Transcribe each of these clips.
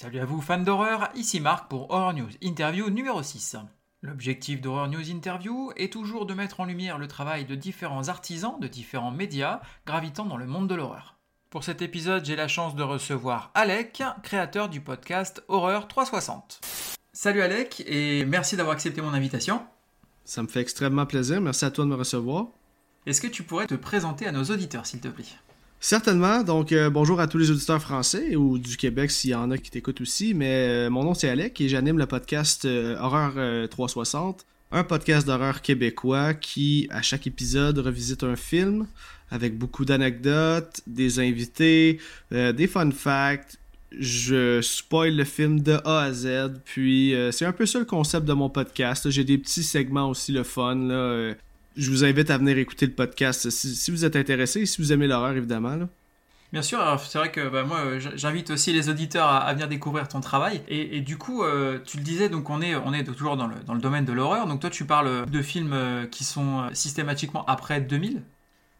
Salut à vous fans d'horreur, ici Marc pour Horror News Interview numéro 6. L'objectif d'Horror News Interview est toujours de mettre en lumière le travail de différents artisans de différents médias gravitant dans le monde de l'horreur. Pour cet épisode, j'ai la chance de recevoir Alec, créateur du podcast Horreur 360. Salut Alec et merci d'avoir accepté mon invitation. Ça me fait extrêmement plaisir, merci à toi de me recevoir. Est-ce que tu pourrais te présenter à nos auditeurs s'il te plaît? Certainement. Donc, euh, bonjour à tous les auditeurs français ou du Québec s'il y en a qui t'écoutent aussi. Mais euh, mon nom, c'est Alec et j'anime le podcast euh, Horreur 360, un podcast d'horreur québécois qui, à chaque épisode, revisite un film avec beaucoup d'anecdotes, des invités, des fun facts. Je spoil le film de A à Z. Puis, c'est un peu ça le concept de mon podcast. J'ai des petits segments aussi, le fun. Là, je vous invite à venir écouter le podcast si, vous êtes intéressé et si vous aimez l'horreur, évidemment. Bien sûr, c'est vrai que bah, moi euh, j'invite aussi les auditeurs à, venir découvrir ton travail. Et, du coup, euh, tu le disais, donc on est, on est toujours dans le, dans le domaine de l'horreur. Donc toi, tu parles de films euh, qui sont systématiquement après 2000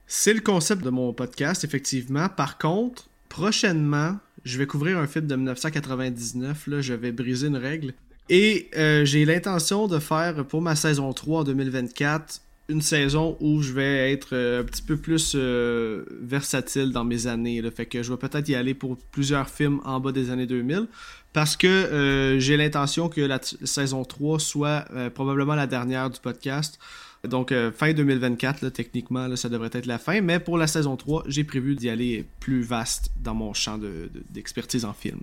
C'est le concept de mon podcast, effectivement. Par contre, prochainement, je vais couvrir un film de 1999. Là, je vais briser une règle. Et j'ai l'intention de faire pour ma saison 3 en 2024 une saison où je vais être euh, un petit peu plus euh, versatile dans mes années. Fait que je vais peut-être y aller pour plusieurs films en bas des années 2000 parce que euh, j'ai l'intention que la saison 3 soit probablement la dernière du podcast. Donc fin 2024, techniquement, ça devrait être la fin. Mais pour la saison 3, j'ai prévu d'y aller plus vaste dans mon champ d'expertise en film.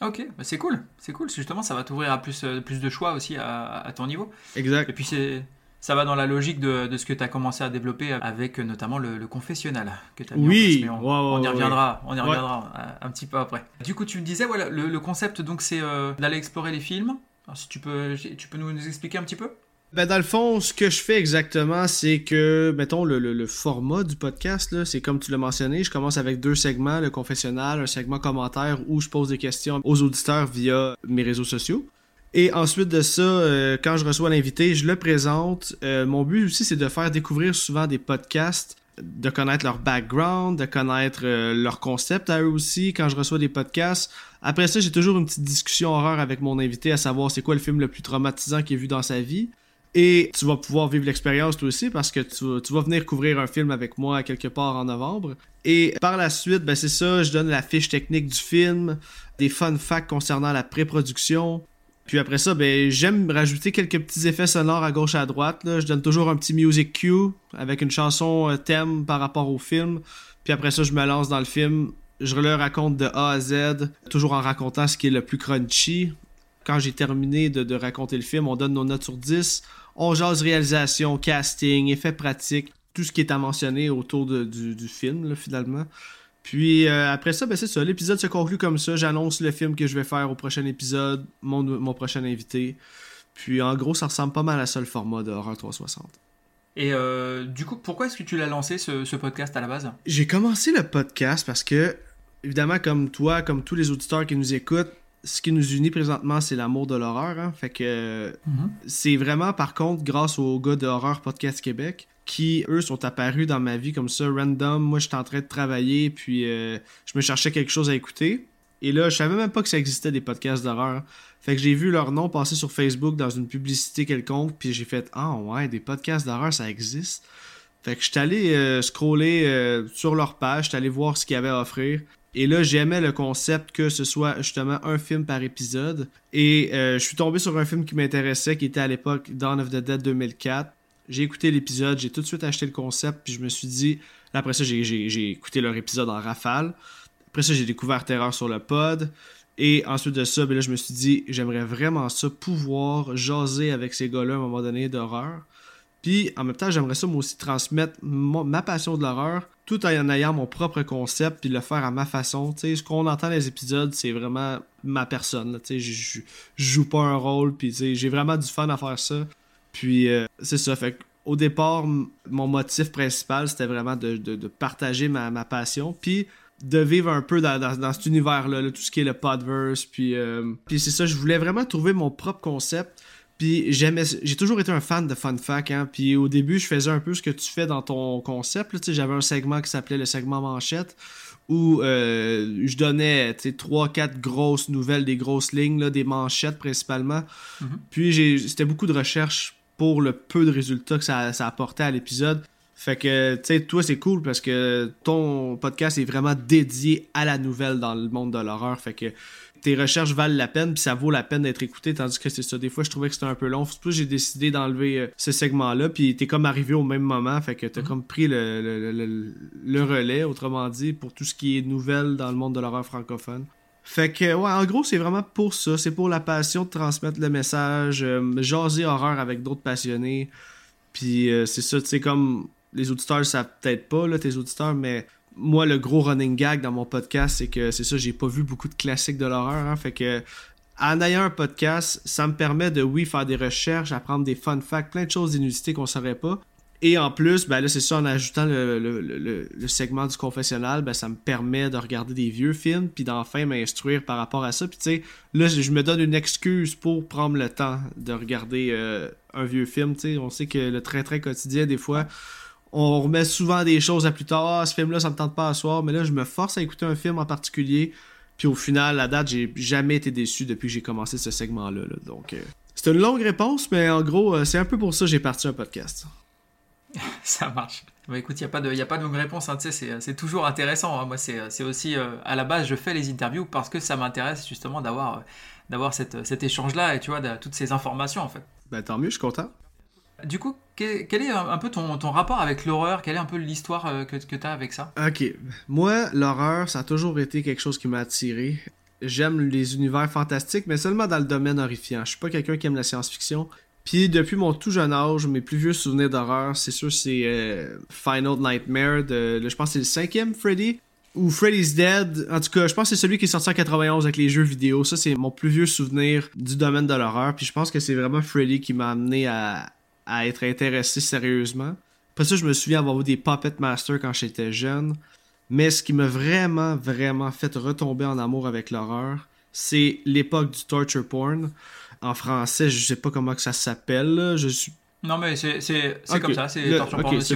Ok, bah, c'est cool, c'est cool. Justement, ça va t'ouvrir à plus, plus de choix aussi à, à ton niveau. Exact. Et puis c'est ça va dans la logique de, ce que tu as commencé à développer avec euh, notamment le, confessionnel que as Oui, on, y reviendra, on y reviendra un, petit peu après. Du coup, tu me disais, voilà, le, concept donc c'est euh, d'aller explorer les films. Alors, si tu peux, tu peux nous, expliquer un petit peu? Ben dans le fond, ce que je fais exactement, c'est que, mettons, le, format du podcast, c'est comme tu l'as mentionné, je commence avec deux segments, le confessionnal, un segment commentaire où je pose des questions aux auditeurs via mes réseaux sociaux. Et ensuite de ça, euh, quand je reçois l'invité, je le présente. Euh, mon but aussi, c'est de faire découvrir souvent des podcasts, de connaître leur background, de connaître euh, leur concept à eux aussi quand je reçois des podcasts. Après ça, j'ai toujours une petite discussion horreur avec mon invité à savoir c'est quoi le film le plus traumatisant qu'il a vu dans sa vie. Et tu vas pouvoir vivre l'expérience toi aussi parce que tu, tu, vas venir couvrir un film avec moi quelque part en novembre. Et par la suite, ben c'est ça, je donne la fiche technique du film, des fun facts concernant la pré-production, puis après ça, ben, j'aime rajouter quelques petits effets sonores à gauche et à droite. Je donne toujours un petit music cue avec une chanson euh, thème par rapport au film. Puis après ça, je me lance dans le film. Je le raconte de A à Z, toujours en racontant ce qui est le plus crunchy. Quand j'ai terminé de, raconter le film, on donne nos notes sur 10. On jase réalisation, casting, effets pratiques, tout ce qui est à mentionner autour du, du, film, finalement. Puis euh, après ça, ben c'est ça. L'épisode se conclut comme ça. J'annonce le film que je vais faire au prochain épisode, mon, mon prochain invité. Puis en gros, ça ressemble pas mal à ça le format de Horror 360. Et euh, du coup, pourquoi est-ce que tu l'as lancé ce, podcast à la base? J'ai commencé le podcast parce que, évidemment, comme toi, comme tous les auditeurs qui nous écoutent, ce qui nous unit présentement, c'est l'amour de l'horreur. Hein. Fait que mhm. c'est vraiment, par contre, grâce aux gars de Horror Podcast Québec qui, eux, sont apparus dans ma vie comme ça, random. Moi, j'étais en train de travailler, puis euh, je me cherchais quelque chose à écouter. Et là, je savais même pas que ça existait des podcasts d'horreur. Fait que j'ai vu leur nom passer sur Facebook dans une publicité quelconque, puis j'ai fait Ah ouais, des podcasts d'horreur, ça existe. Fait que j'étais allé euh, scroller euh, sur leur page, j'étais allé voir ce qu'ils avaient à offrir. Et là, j'aimais le concept que ce soit justement un film par épisode. Et je suis tombé sur un film qui m'intéressait, qui était à l'époque Dawn of the Dead 2004. J'ai écouté l'épisode, j'ai tout de suite acheté le concept, puis je me suis dit. Après ça, j'ai écouté leur épisode en rafale. Après ça, j'ai découvert Terreur sur le pod. Et ensuite de ça, ben je me suis dit, j'aimerais vraiment ça, pouvoir jaser avec ces gars-là à un moment donné d'horreur. Puis en même temps, j'aimerais ça moi aussi transmettre ma passion de l'horreur tout en ayant mon propre concept puis le faire à ma façon. sais ce qu'on entend dans les épisodes, c'est vraiment ma personne. Je, je, joue pas un rôle puis j'ai vraiment du fun à faire ça. Puis euh, c'est ça, fait au départ, mon motif principal, c'était vraiment de, partager ma, passion, puis de vivre un peu dans, cet univers-là, tout ce qui est le podverse, puis, euh, puis c'est ça, je voulais vraiment trouver mon propre concept, puis j'aimais, j'ai toujours été un fan de fun fact, hein, puis au début, je faisais un peu ce que tu fais dans ton concept, j'avais un segment qui s'appelait le segment manchette, où euh, je donnais trois, quatre grosses nouvelles, des grosses lignes, là, des manchettes principalement. Mm-hmm. Puis c'était beaucoup de recherche pour le peu de résultats que ça, ça apportait à l'épisode. Fait que, tu sais, toi, c'est cool parce que ton podcast est vraiment dédié à la nouvelle dans le monde de l'horreur. Fait que tes recherches valent la peine, puis ça vaut la peine d'être écouté, tandis que c'est ça. Des fois, je trouvais que c'était un peu long. C'est pour j'ai décidé d'enlever euh, ce segment-là, puis t'es comme arrivé au même moment, fait que t'as mm-hmm. comme pris le, relais, autrement dit, pour tout ce qui est nouvelle dans le monde de l'horreur francophone. Fait que, ouais, en gros, c'est vraiment pour ça. C'est pour la passion de transmettre le message, euh, jaser horreur avec d'autres passionnés. Puis euh, c'est ça, tu sais, comme les auditeurs savent peut-être pas, là, tes auditeurs, mais moi, le gros running gag dans mon podcast, c'est que c'est ça, j'ai pas vu beaucoup de classiques de l'horreur. Hein, fait que en ayant un podcast, ça me permet de, oui, faire des recherches, apprendre des fun facts, plein de choses d'inusité qu'on saurait pas. Et en plus, ben là, c'est ça, en ajoutant le, segment du confessionnal, ben, ça me permet de regarder des vieux films, puis d'enfin m'instruire par rapport à ça. Puis tu sais, là, je me donne une excuse pour prendre le temps de regarder euh, un vieux film. Tu sais, on sait que le très très quotidien, des fois, on remet souvent des choses à plus tard. Ah, ce film-là, ça me tente pas à soir. Mais là, je me force à écouter un film en particulier. Puis au final, la date, j'ai jamais été déçu depuis que j'ai commencé ce segment-là. Donc, euh, c'est une longue réponse, mais en gros, euh, c'est un peu pour ça que j'ai parti un podcast. ça marche. Bah écoute, il n'y a, pas de, a pas de longue réponse, hein, c'est toujours intéressant. Hein. Moi, c'est aussi, euh, à la base, je fais les interviews parce que ça m'intéresse justement d'avoir d'avoir cet échange-là et tu vois, de, toutes ces informations en fait. Ben, tant mieux, je suis content. Du coup, quel, est un peu ton, rapport avec l'horreur? Quelle est un peu l'histoire euh, que, que tu as avec ça? Ok. Moi, l'horreur, ça a toujours été quelque chose qui m'a attiré. J'aime les univers fantastiques, mais seulement dans le domaine horrifiant. Je suis pas quelqu'un qui aime la science-fiction. Puis depuis mon tout jeune âge, mes plus vieux souvenirs d'horreur, c'est sûr, c'est euh, Final Nightmare de, je pense que c'est le cinquième Freddy ou Freddy's Dead. En tout cas, je pense que c'est celui qui est sorti en 91 avec les jeux vidéo. Ça, c'est mon plus vieux souvenir du domaine de l'horreur. Puis je pense que c'est vraiment Freddy qui m'a amené à, à être intéressé sérieusement. Après ça, je me souviens avoir vu des Puppet Master quand j'étais jeune. Mais ce qui m'a vraiment, vraiment fait retomber en amour avec l'horreur, c'est l'époque du torture porn. En français, je sais pas comment que ça s'appelle. Je suis non, mais c'est comme ça, c'est torture aussi,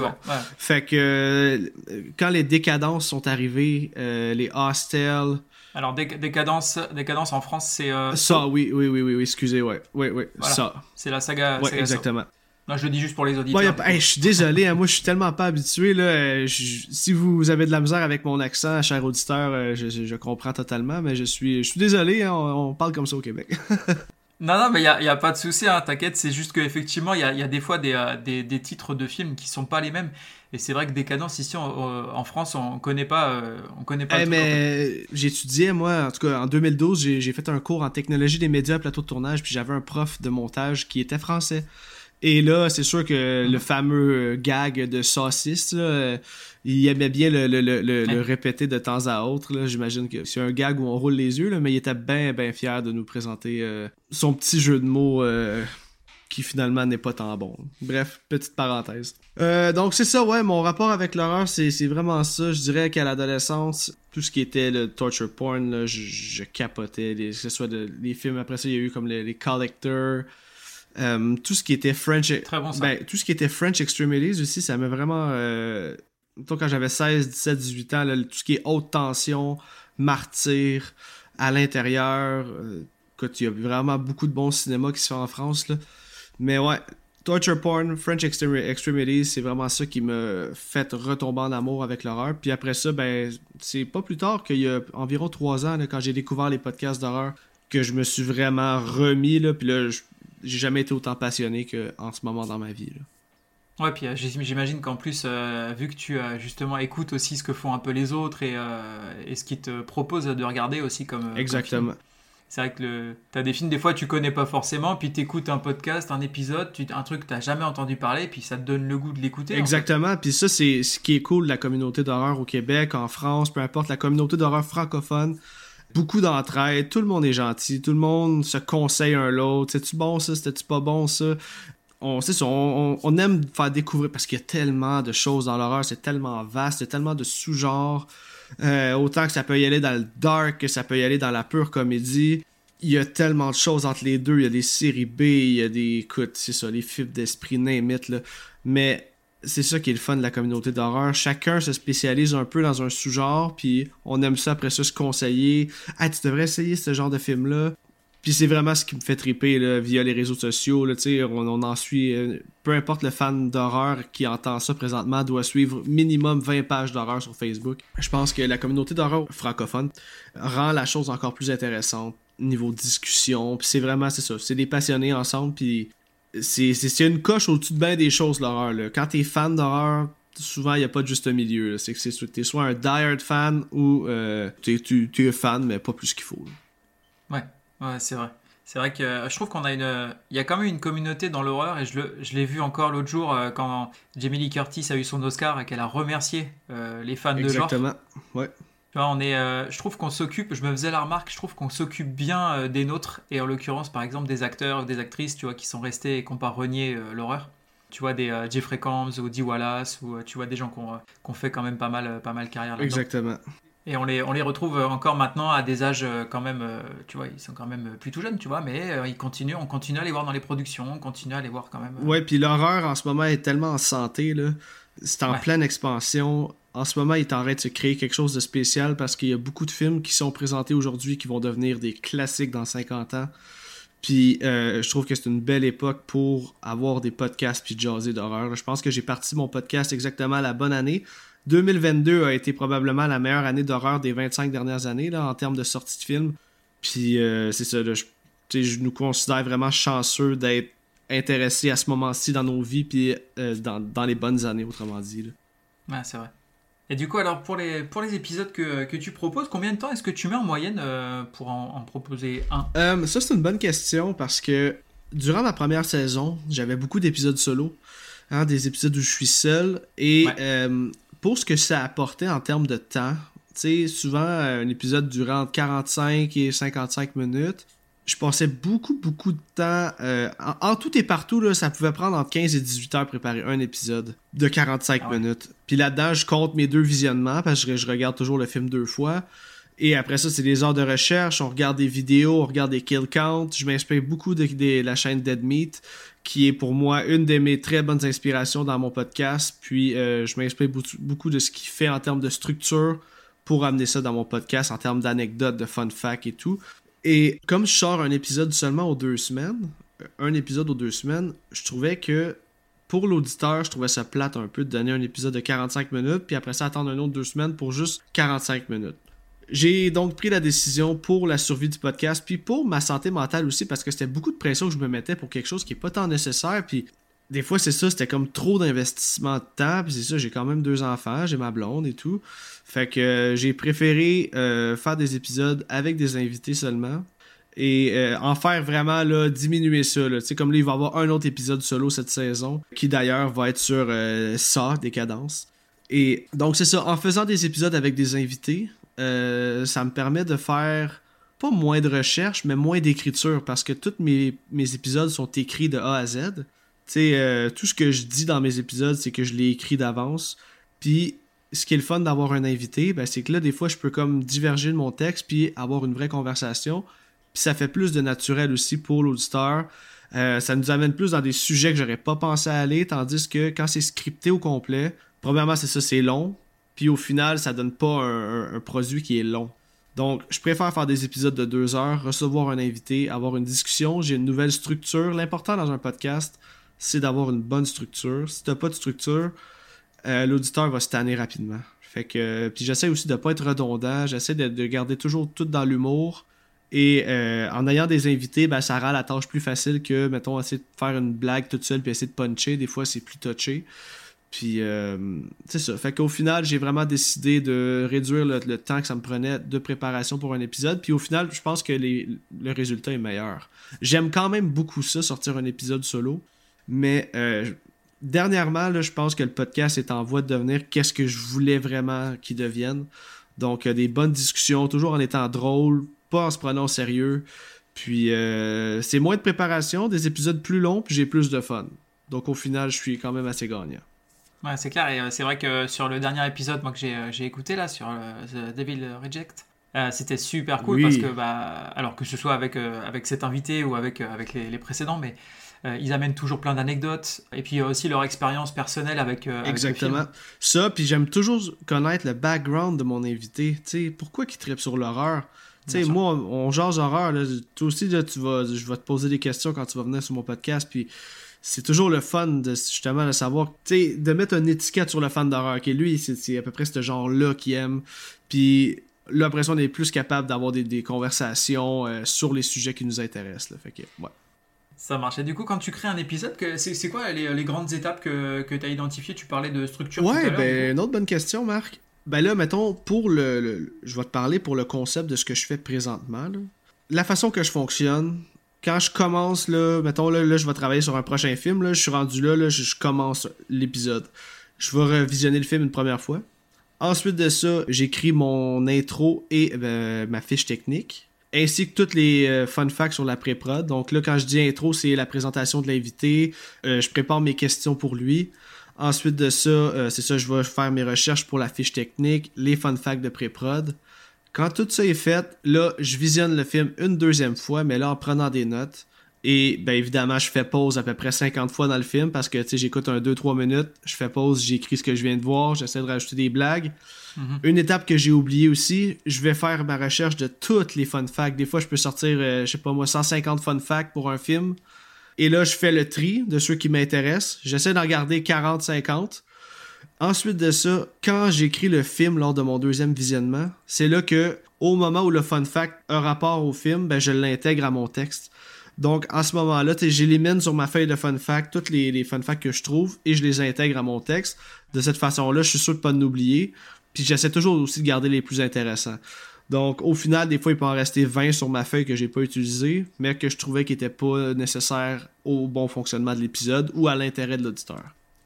Fait que euh, quand les décadences sont arrivées, euh, les hostels. Alors, décadence, décadence en France, c'est. Euh, ça, oui, oui, oui, oui, excusez, ouais. Oui, oui, ça. C'est la saga. Ouais, exactement. Non, je le dis juste pour les auditeurs. je suis désolé, hein, moi je suis tellement pas habitué. Là, si vous avez de la misère avec mon accent, cher auditeur, je, comprends totalement, mais je suis, je suis désolé, hein, on, parle comme ça au Québec. non, non, mais il n'y a, y a, pas de souci, hein, t'inquiète, c'est juste qu'effectivement, il y a, y a, des fois des, euh, des, des, titres de films qui sont pas les mêmes. Et c'est vrai que Décadence, ici en, France, on connaît pas, on connaît pas. Eh, mais j'étudiais, moi, en tout cas en 2012, j'ai fait un cours en technologie des médias, plateau de tournage, puis j'avais un prof de montage qui était français. Et là, c'est sûr que le fameux euh, gag de saucisse, euh, il aimait bien le, répéter de temps à autre. J'imagine que c'est un gag où on roule les yeux, mais il était bien, bien fier de nous présenter euh, son petit jeu de mots qui finalement n'est pas tant bon. Bref, petite parenthèse. donc c'est ça, ouais, mon rapport avec l'horreur, c'est vraiment ça. Je dirais qu'à l'adolescence, tout ce qui était le torture porn, je, capotais. que ce soit les films, après ça, il y a eu comme les, les Collectors. Euh, tout ce qui était French. Ben, tout ce qui était French Extremities aussi, ça m'a vraiment. Euh, quand j'avais 16, 17, 18 ans, tout ce qui est haute tension, martyr, à l'intérieur. Euh, écoute, il y a vraiment beaucoup de bons cinémas qui se font en France. Là. Mais ouais, Torture Porn, French Extremities, c'est vraiment ça qui m'a fait retomber en amour avec l'horreur. Puis après ça, ben, c'est pas plus tard qu'il y a environ 3 ans, quand j'ai découvert les podcasts d'horreur, que je me suis vraiment remis. Là, puis là, je, j'ai jamais été autant passionné qu'en ce moment dans ma vie. Là. Ouais, puis euh, j'imagine qu'en plus, euh, vu que tu euh, justement écoutes aussi ce que font un peu les autres et, et ce qu'ils te proposent de regarder aussi comme. Exactement. c'est vrai que tu as des films, des fois tu connais pas forcément, puis tu écoutes un podcast, un épisode, tu, un truc que tu jamais entendu parler, puis ça te donne le goût de l'écouter. Exactement, puis ça c'est ce qui est cool de la communauté d'horreur au Québec, en France, peu importe, la communauté d'horreur francophone beaucoup d'entraide, tout le monde est gentil, tout le monde se conseille un l'autre. C'est-tu bon ça, c'était-tu pas bon ça? On, on, on, aime faire découvrir parce qu'il y a tellement de choses dans l'horreur, c'est tellement vaste, il y a tellement de sous-genres. Euh, autant que ça peut y aller dans le dark, que ça peut y aller dans la pure comédie. Il y a tellement de choses entre les deux. Il y a des séries B, il y a des. Écoute, c'est ça, les fibres d'esprit, name là. Mais c'est ça qui est le fun de la communauté d'horreur. Chacun se spécialise un peu dans un sous-genre, puis on aime ça après ça se conseiller. Ah, tu devrais essayer ce genre de film-là. Puis c'est vraiment ce qui me fait triper là, via les réseaux sociaux. On, on en suit. Euh, peu importe le fan d'horreur qui entend ça présentement, doit suivre minimum 20 pages d'horreur sur Facebook. Je pense que la communauté d'horreur francophone rend la chose encore plus intéressante niveau discussion. Puis c'est vraiment, c'est ça. C'est des passionnés ensemble. Puis c'est une coche au-dessus de bien des choses, l'horreur. Quand t'es fan d'horreur, souvent il n'y a pas de juste milieu. C'est que t'es soit un die fan ou euh, t'es es, fan, mais pas plus qu'il faut. Ouais. Ouais, c'est vrai. C'est vrai que euh, je trouve qu'on a une, il y a quand même une communauté dans l'horreur et je, le, je l'ai vu encore l'autre jour euh, quand Jamie Lee Curtis a eu son Oscar et qu'elle a remercié euh, les fans de genre. Exactement. Ouais. Tu vois, on est, je trouve qu'on s'occupe, je me faisais la remarque, je trouve qu'on s'occupe bien des nôtres et en l'occurrence par exemple des acteurs ou des actrices, tu vois, qui sont restés et qui n'ont pas renié l'horreur. Tu vois des Jeffrey Combs ou Dee Wallace ou tu vois des gens qui ont, fait quand même pas mal, pas mal carrière. Exactement. Et on les, on les retrouve encore maintenant à des âges euh, quand même, euh, tu vois, ils sont quand même plus tout jeunes, tu vois, mais euh, ils continuent, on continue à les voir dans les productions, on continue à les voir quand même. Ouais, puis l'horreur en ce moment est tellement en santé, là. C'est en pleine expansion. En ce moment, il est en train de se créer quelque chose de spécial parce qu'il y a beaucoup de films qui sont présentés aujourd'hui qui vont devenir des classiques dans 50 ans. Puis je trouve que c'est une belle époque pour avoir des podcasts puis jaser d'horreur. Je pense que j'ai parti mon podcast exactement la bonne année. 2022 a été probablement la meilleure année d'horreur des 25 dernières années en termes de sortie de films. Puis euh, c'est ça, je, je, nous considère vraiment chanceux d'être intéressés à ce moment-ci dans nos vies, puis euh, dans, les bonnes années, autrement dit. Ouais, c'est vrai. Et du coup, alors pour les, pour les épisodes que, tu proposes, combien de temps est-ce que tu mets en moyenne euh, pour en, proposer un? Ça, c'est une bonne question parce que durant ma première saison, j'avais beaucoup d'épisodes solo. Hein, des épisodes où je suis seul. Et pour ce que ça apportait en termes de temps, tu sais, souvent un épisode durant 45 et 55 minutes, je passais beaucoup, beaucoup de temps. Euh, en, tout et partout, là, ça pouvait prendre entre 15 et 18 heures préparer un épisode de 45 ah minutes. Puis là-dedans, je compte mes deux visionnements parce que je regarde toujours le film deux fois. Et après ça, c'est des heures de recherche, on regarde des vidéos, on regarde des kill counts. Je m'inspire beaucoup de, de, la chaîne Dead Meat qui est pour moi une de mes très bonnes inspirations dans mon podcast. Puis euh, je m'inspire beaucoup de ce qu'il fait en termes de structure pour amener ça dans mon podcast, en termes d'anecdotes, de fun facts et tout. Et comme je sors un épisode seulement aux deux semaines, un épisode aux deux semaines, je trouvais que pour l'auditeur, je trouvais ça plate un peu de donner un épisode de 45 minutes, puis après ça attendre un autre deux semaines pour juste 45 minutes. J'ai donc pris la décision pour la survie du podcast, puis pour ma santé mentale aussi, parce que c'était beaucoup de pression que je me mettais pour quelque chose qui n'est pas tant nécessaire. Puis des fois, c'est ça, c'était comme trop d'investissement de temps. Puis c'est ça, j'ai quand même deux enfants, j'ai ma blonde et tout. Fait que euh, j'ai préféré euh, faire des épisodes avec des invités seulement. Et euh, en faire vraiment là, diminuer ça. Là. Comme là, il va y avoir un autre épisode solo cette saison, qui d'ailleurs va être sur ça, des cadences. Et donc c'est ça, en faisant des épisodes avec des invités, ça me permet de faire pas moins de recherche, mais moins d'écriture parce que tous mes, mes, épisodes sont écrits de A à Z. Euh, tout ce que je dis dans mes épisodes, c'est que je l'ai écrit d'avance. Puis, ce qui est le fun d'avoir un invité, ben, c'est que là, des fois, je peux comme diverger de mon texte puis avoir une vraie conversation. Puis ça fait plus de naturel aussi pour l'auditeur. Euh, ça nous amène plus dans des sujets que j'aurais pas pensé aller, tandis que quand c'est scripté au complet, premièrement, c'est ça, c'est long. Puis au final, ça donne pas un, produit qui est long. Donc, je préfère faire des épisodes de deux heures, recevoir un invité, avoir une discussion. J'ai une nouvelle structure. L'important dans un podcast, c'est d'avoir une bonne structure. Si tu n'as pas de structure, euh, l'auditeur va se tanner rapidement. Fait que, puis j'essaie aussi de pas être redondant. J'essaie de, garder toujours tout dans l'humour. Et euh, en ayant des invités, ben, ça rend la tâche plus facile que, mettons, essayer de faire une blague toute seule puis essayer de puncher. Des fois, c'est plus touché. Puis, euh, c'est ça. Fait qu'au final, j'ai vraiment décidé de réduire le, temps que ça me prenait de préparation pour un épisode. Puis au final, je pense que le résultat est meilleur. J'aime quand même beaucoup ça, sortir un épisode solo. Mais euh, dernièrement, là, je pense que le podcast est en voie de devenir qu'est-ce que je voulais vraiment qu'il devienne. Donc, des bonnes discussions, toujours en étant drôle, pas en se prenant au sérieux. Puis, euh, c'est moins de préparation, des épisodes plus longs, puis j'ai plus de fun. Donc, au final, je suis quand même assez gagnant. Ouais, c'est clair. Et euh, c'est vrai que sur le dernier épisode moi, que j'ai, euh, écouté, là, sur euh, The Devil Reject, c'était super cool parce que, bah, alors que ce soit avec, avec cet invité ou avec, avec les, précédents, mais ils amènent toujours plein d'anecdotes et puis aussi leur expérience personnelle avec, Exactement. Ça, puis j'aime toujours connaître le background de mon invité. Sais, pourquoi il tripe sur l'horreur? Sais, moi, on jase horreur. Là. Toi aussi, là, tu vas, je vais te poser des questions quand tu vas venir sur mon podcast. Puis c'est toujours le fun de justement de savoir, tu sais, de mettre une étiquette sur le fan d'horreur. Okay, lui, c'est à peu près ce genre-là qu'il aime. Puis l'impression d'être plus capable d'avoir des, conversations euh, sur les sujets qui nous intéressent. Là. Fait que, ouais. Ça marche. Et du coup, quand tu crées un épisode, c'est quoi les, grandes étapes que, que tu as identifiées? Tu parlais de structure Ouais, ben, une autre bonne question, Marc. Ben là, mettons, pour le, Je vais te parler pour le concept de ce que je fais présentement. La façon que je fonctionne, quand je commence, là, mettons, là, là, je vais travailler sur un prochain film, là, je suis rendu là, là je, commence l'épisode. Je vais revisionner le film une première fois. Ensuite de ça, j'écris mon intro et ben, ma fiche technique, ainsi que toutes les euh, fun facts sur la pré-prod. Donc là, quand je dis intro, c'est la présentation de l'invité. Euh, je prépare mes questions pour lui. Ensuite de ça, euh, c'est ça, je vais faire mes recherches pour la fiche technique, les fun facts de pré-prod. Quand tout ça est fait, là, je visionne le film une deuxième fois, mais là, en prenant des notes. Et bien évidemment, je fais pause à peu près 50 fois dans le film parce que j'écoute un 2-3 minutes, je fais pause, j'écris ce que je viens de voir, j'essaie de rajouter des blagues. Mhm. Une étape que j'ai oubliée aussi, je vais faire ma recherche de toutes les fun facts. Des fois, je peux sortir, euh, je sais pas moi, 150 fun facts pour un film. Et là, je fais le tri de ceux qui m'intéressent. J'essaie d'en garder 40-50. Ensuite de ça, quand j'écris le film lors de mon deuxième visionnement, c'est là que, au moment où le fun fact a rapport au film, ben, je l'intègre à mon texte. Donc, en ce moment-là, j'élimine sur ma feuille de fun fact toutes les, fun facts que je trouve et je les intègre à mon texte. De cette façon-là, je suis sûr de pas oublier. Puis j'essaie toujours aussi de garder les plus intéressants. Donc, au final, des fois, il peut en rester 20 sur ma feuille que j'ai pas utilisé, mais que je trouvais qui n'étaient pas nécessaires au bon fonctionnement de l'épisode ou à l'intérêt de l'auditeur.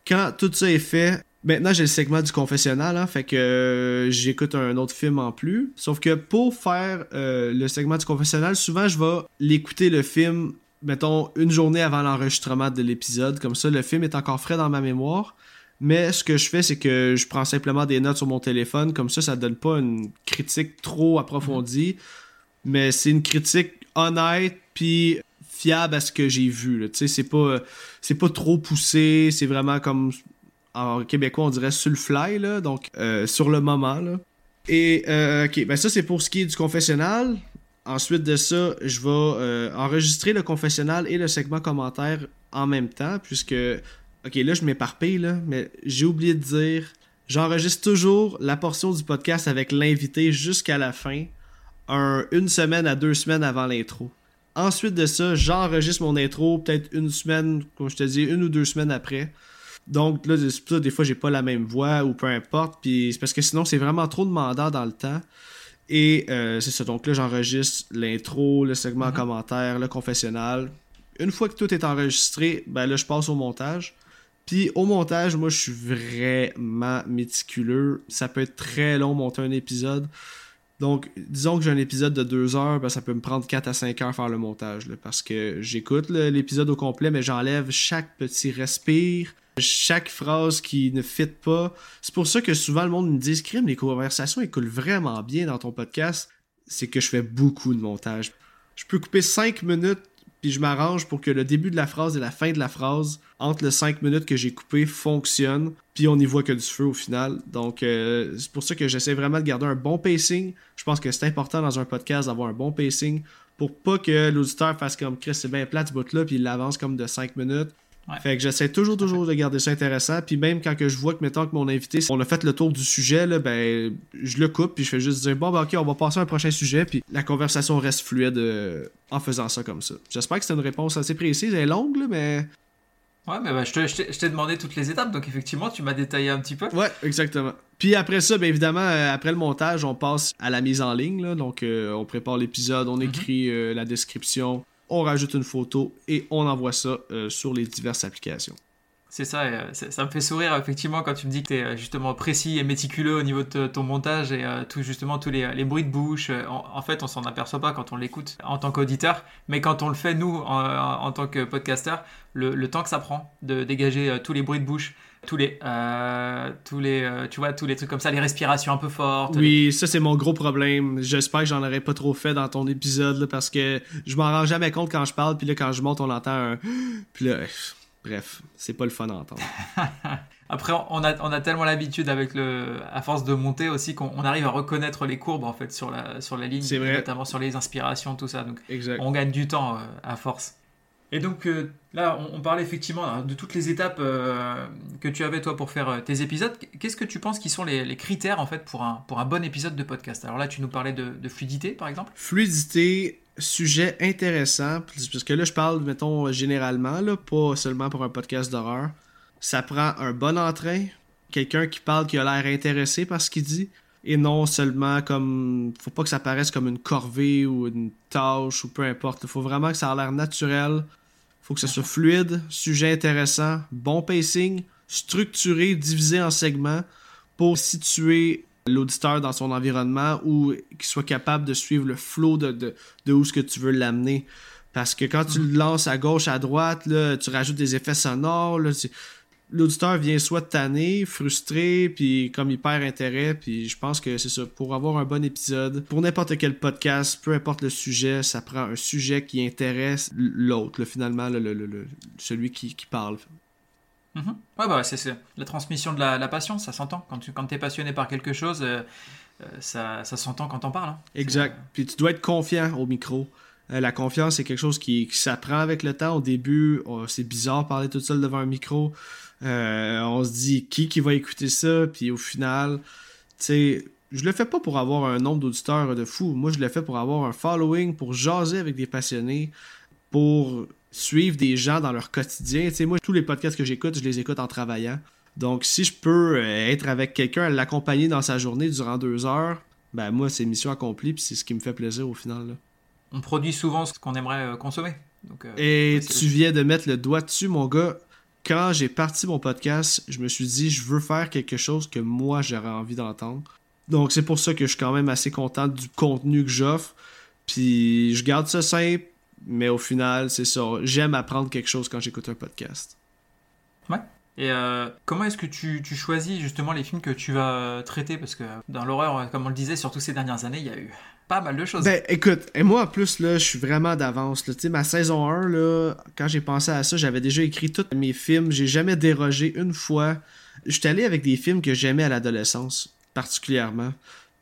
Quand tout ça est fait, maintenant j'ai le segment du confessionnal, hein, fait que euh, j'écoute un autre film en plus. Sauf que pour faire euh, le segment du confessionnal, souvent je vais l'écouter le film, mettons, une journée avant l'enregistrement de l'épisode. Comme ça, le film est encore frais dans ma mémoire. Mais ce que je fais, c'est que je prends simplement des notes sur mon téléphone. Comme ça, ça donne pas une critique trop approfondie. Mais c'est une critique honnête, puis fiable à ce que j'ai vu. Tu sais, c'est pas, c'est pas trop poussé. C'est vraiment comme, en québécois, on dirait sur le fly. Donc, euh, sur le moment, là. Et, euh, ok, ben ça, c'est pour ce qui est du confessionnal. Ensuite de ça, je vais euh, enregistrer le confessionnal et le segment commentaire en même temps, puisque Ok, là, je m'éparpille, mais j'ai oublié de dire. J'enregistre toujours la portion du podcast avec l'invité jusqu'à la fin, une semaine à deux semaines avant l'intro. Ensuite de ça, j'enregistre mon intro peut-être une semaine, comme je te dis, une ou deux semaines après. Donc là, ça, des fois, j'ai pas la même voix ou peu importe. Puis c'est parce que sinon, c'est vraiment trop demandant dans le temps. Et euh, c'est ça. Donc là, j'enregistre l'intro, le segment mm-hmm. commentaire, le confessionnal. Une fois que tout est enregistré, ben là, je passe au montage. Puis au montage, moi, je suis vraiment méticuleux. Ça peut être très long monter un épisode. Donc, disons que j'ai un épisode de 2 heures, ben, ça peut me prendre 4 à 5 heures faire le montage. parce que j'écoute l'épisode au complet, mais j'enlève chaque petit respire, chaque phrase qui ne fit pas. C'est pour ça que souvent le monde me dit Crime, les conversations écoulent vraiment bien dans ton podcast. C'est que je fais beaucoup de montage. Je peux couper 5 minutes puis je m'arrange pour que le début de la phrase et la fin de la phrase, entre les 5 minutes que j'ai coupé, fonctionne, puis on n'y voit que du feu au final. Donc euh, c'est pour ça que j'essaie vraiment de garder un bon pacing. Je pense que c'est important dans un podcast d'avoir un bon pacing pour pas que l'auditeur fasse comme Chris, c'est bien plat ce bout-là, puis il avance comme de 5 minutes. Fait que j'essaie toujours, toujours de garder ça intéressant. Puis même quand que je vois que, mettons que mon invité, on a fait le tour du sujet, là, ben, je le coupe, puis je fais juste dire, bon, ben, ok, on va passer à un prochain sujet, puis la conversation reste fluide euh, en faisant ça comme ça. J'espère que c'est une réponse assez précise. Elle est longue, là, mais. Ouais, mais ben, je t'ai demandé toutes les étapes, donc effectivement, tu m'as détaillé un petit peu. Ouais, exactement. Puis après ça, bien évidemment, euh, après le montage, on passe à la mise en ligne. Là, donc, euh, on prépare l'épisode, on mhm. écrit la description, on rajoute une photo et on envoie ça euh, sur les diverses applications. C'est ça, euh, ça me fait sourire effectivement quand tu me dis que tu es euh, justement précis et méticuleux au niveau de ton montage et tout justement tous les, bruits de bouche. En, fait, on s'en aperçoit pas quand on l'écoute en tant qu'auditeur, mais quand on le fait nous en, tant que podcasteur, le, temps que ça prend de dégager tous les bruits de bouche, tous les, euh, tous les, euh, tu vois, tous les trucs comme ça, les respirations un peu fortes. Oui, ça c'est mon gros problème. J'espère que j'en aurais pas trop fait dans ton épisode parce que je m'en rends jamais compte quand je parle, puis là quand je monte on entend un, puis là, bref, c'est pas le fun à entendre. Après, on a, on a tellement l'habitude avec le, à force de monter aussi qu'on arrive à reconnaître les courbes en fait sur la, sur la ligne, notamment sur les inspirations, tout ça. Donc, on gagne du temps euh, à force. Et donc euh, là, on, parlait effectivement hein, de toutes les étapes euh, que tu avais toi pour faire euh, tes épisodes. Qu'est-ce que tu penses qui sont les, critères en fait pour un, bon épisode de podcast? Alors là, tu nous parlais de, fluidité par exemple. Fluidité, sujet intéressant, parce que là, je parle, mettons, généralement, là, pas seulement pour un podcast d'horreur. Ça prend un bon entrain, quelqu'un qui parle qui a l'air intéressé par ce qu'il dit, et non seulement comme faut pas que ça paraisse comme une corvée ou une tâche ou peu importe faut vraiment que ça ait l'air naturel faut que ce soit fluide, sujet intéressant, bon pacing, structuré, divisé en segments pour situer l'auditeur dans son environnement ou qu'il soit capable de suivre le flow de, de, où ce que tu veux l'amener. Parce que quand tu le lances à gauche, à droite, tu rajoutes des effets sonores, l'auditeur vient soit tanné, frustré, puis comme il perd intérêt, puis je pense que c'est ça. Pour avoir un bon épisode, pour n'importe quel podcast, peu importe le sujet, ça prend un sujet qui intéresse l'autre, finalement, le, celui qui, parle. Mm-hmm. Ouais, bah, c'est la transmission de la, passion, ça s'entend. Quand tu quand es passionné par quelque chose, euh, euh, ça, ça s'entend quand on parle. Hein. Exact. Puis tu dois être confiant au micro. Euh, la confiance, c'est quelque chose qui, qui s'apprend avec le temps. Au début, oh, c'est bizarre de parler tout seul devant un micro. Euh, on se dit qui qui va écouter ça, puis au final, tu sais, je le fais pas pour avoir un nombre d'auditeurs de fou. Moi, je le fais pour avoir un following, pour jaser avec des passionnés, pour suivre des gens dans leur quotidien. Tu sais, moi, tous les podcasts que j'écoute, je les écoute en travaillant. Donc, si je peux euh, être avec quelqu'un, l'accompagner dans sa journée durant deux heures, ben moi, c'est mission accomplie, puis c'est ce qui me fait plaisir au final. On produit souvent ce qu'on aimerait euh, consommer. Et tu viens de mettre le doigt dessus, mon gars quand j'ai parti mon podcast, je me suis dit, je veux faire quelque chose que moi j'aurais envie d'entendre. Donc c'est pour ça que je suis quand même assez content du contenu que j'offre. Puis je garde ça simple, mais au final, c'est ça. J'aime apprendre quelque chose quand j'écoute un podcast. Ouais. Et euh, comment est-ce que tu, tu, choisis justement les films que tu vas traiter? Parce que dans l'horreur, comme on le disait, surtout ces dernières années, il y a eu pas. Ben écoute, et moi en plus, là, je suis vraiment d'avance. Ma saison 1, là, quand j'ai pensé à ça, j'avais déjà écrit tous mes films. J'ai jamais dérogé une fois. J'étais allé avec des films que j'aimais à l'adolescence, particulièrement.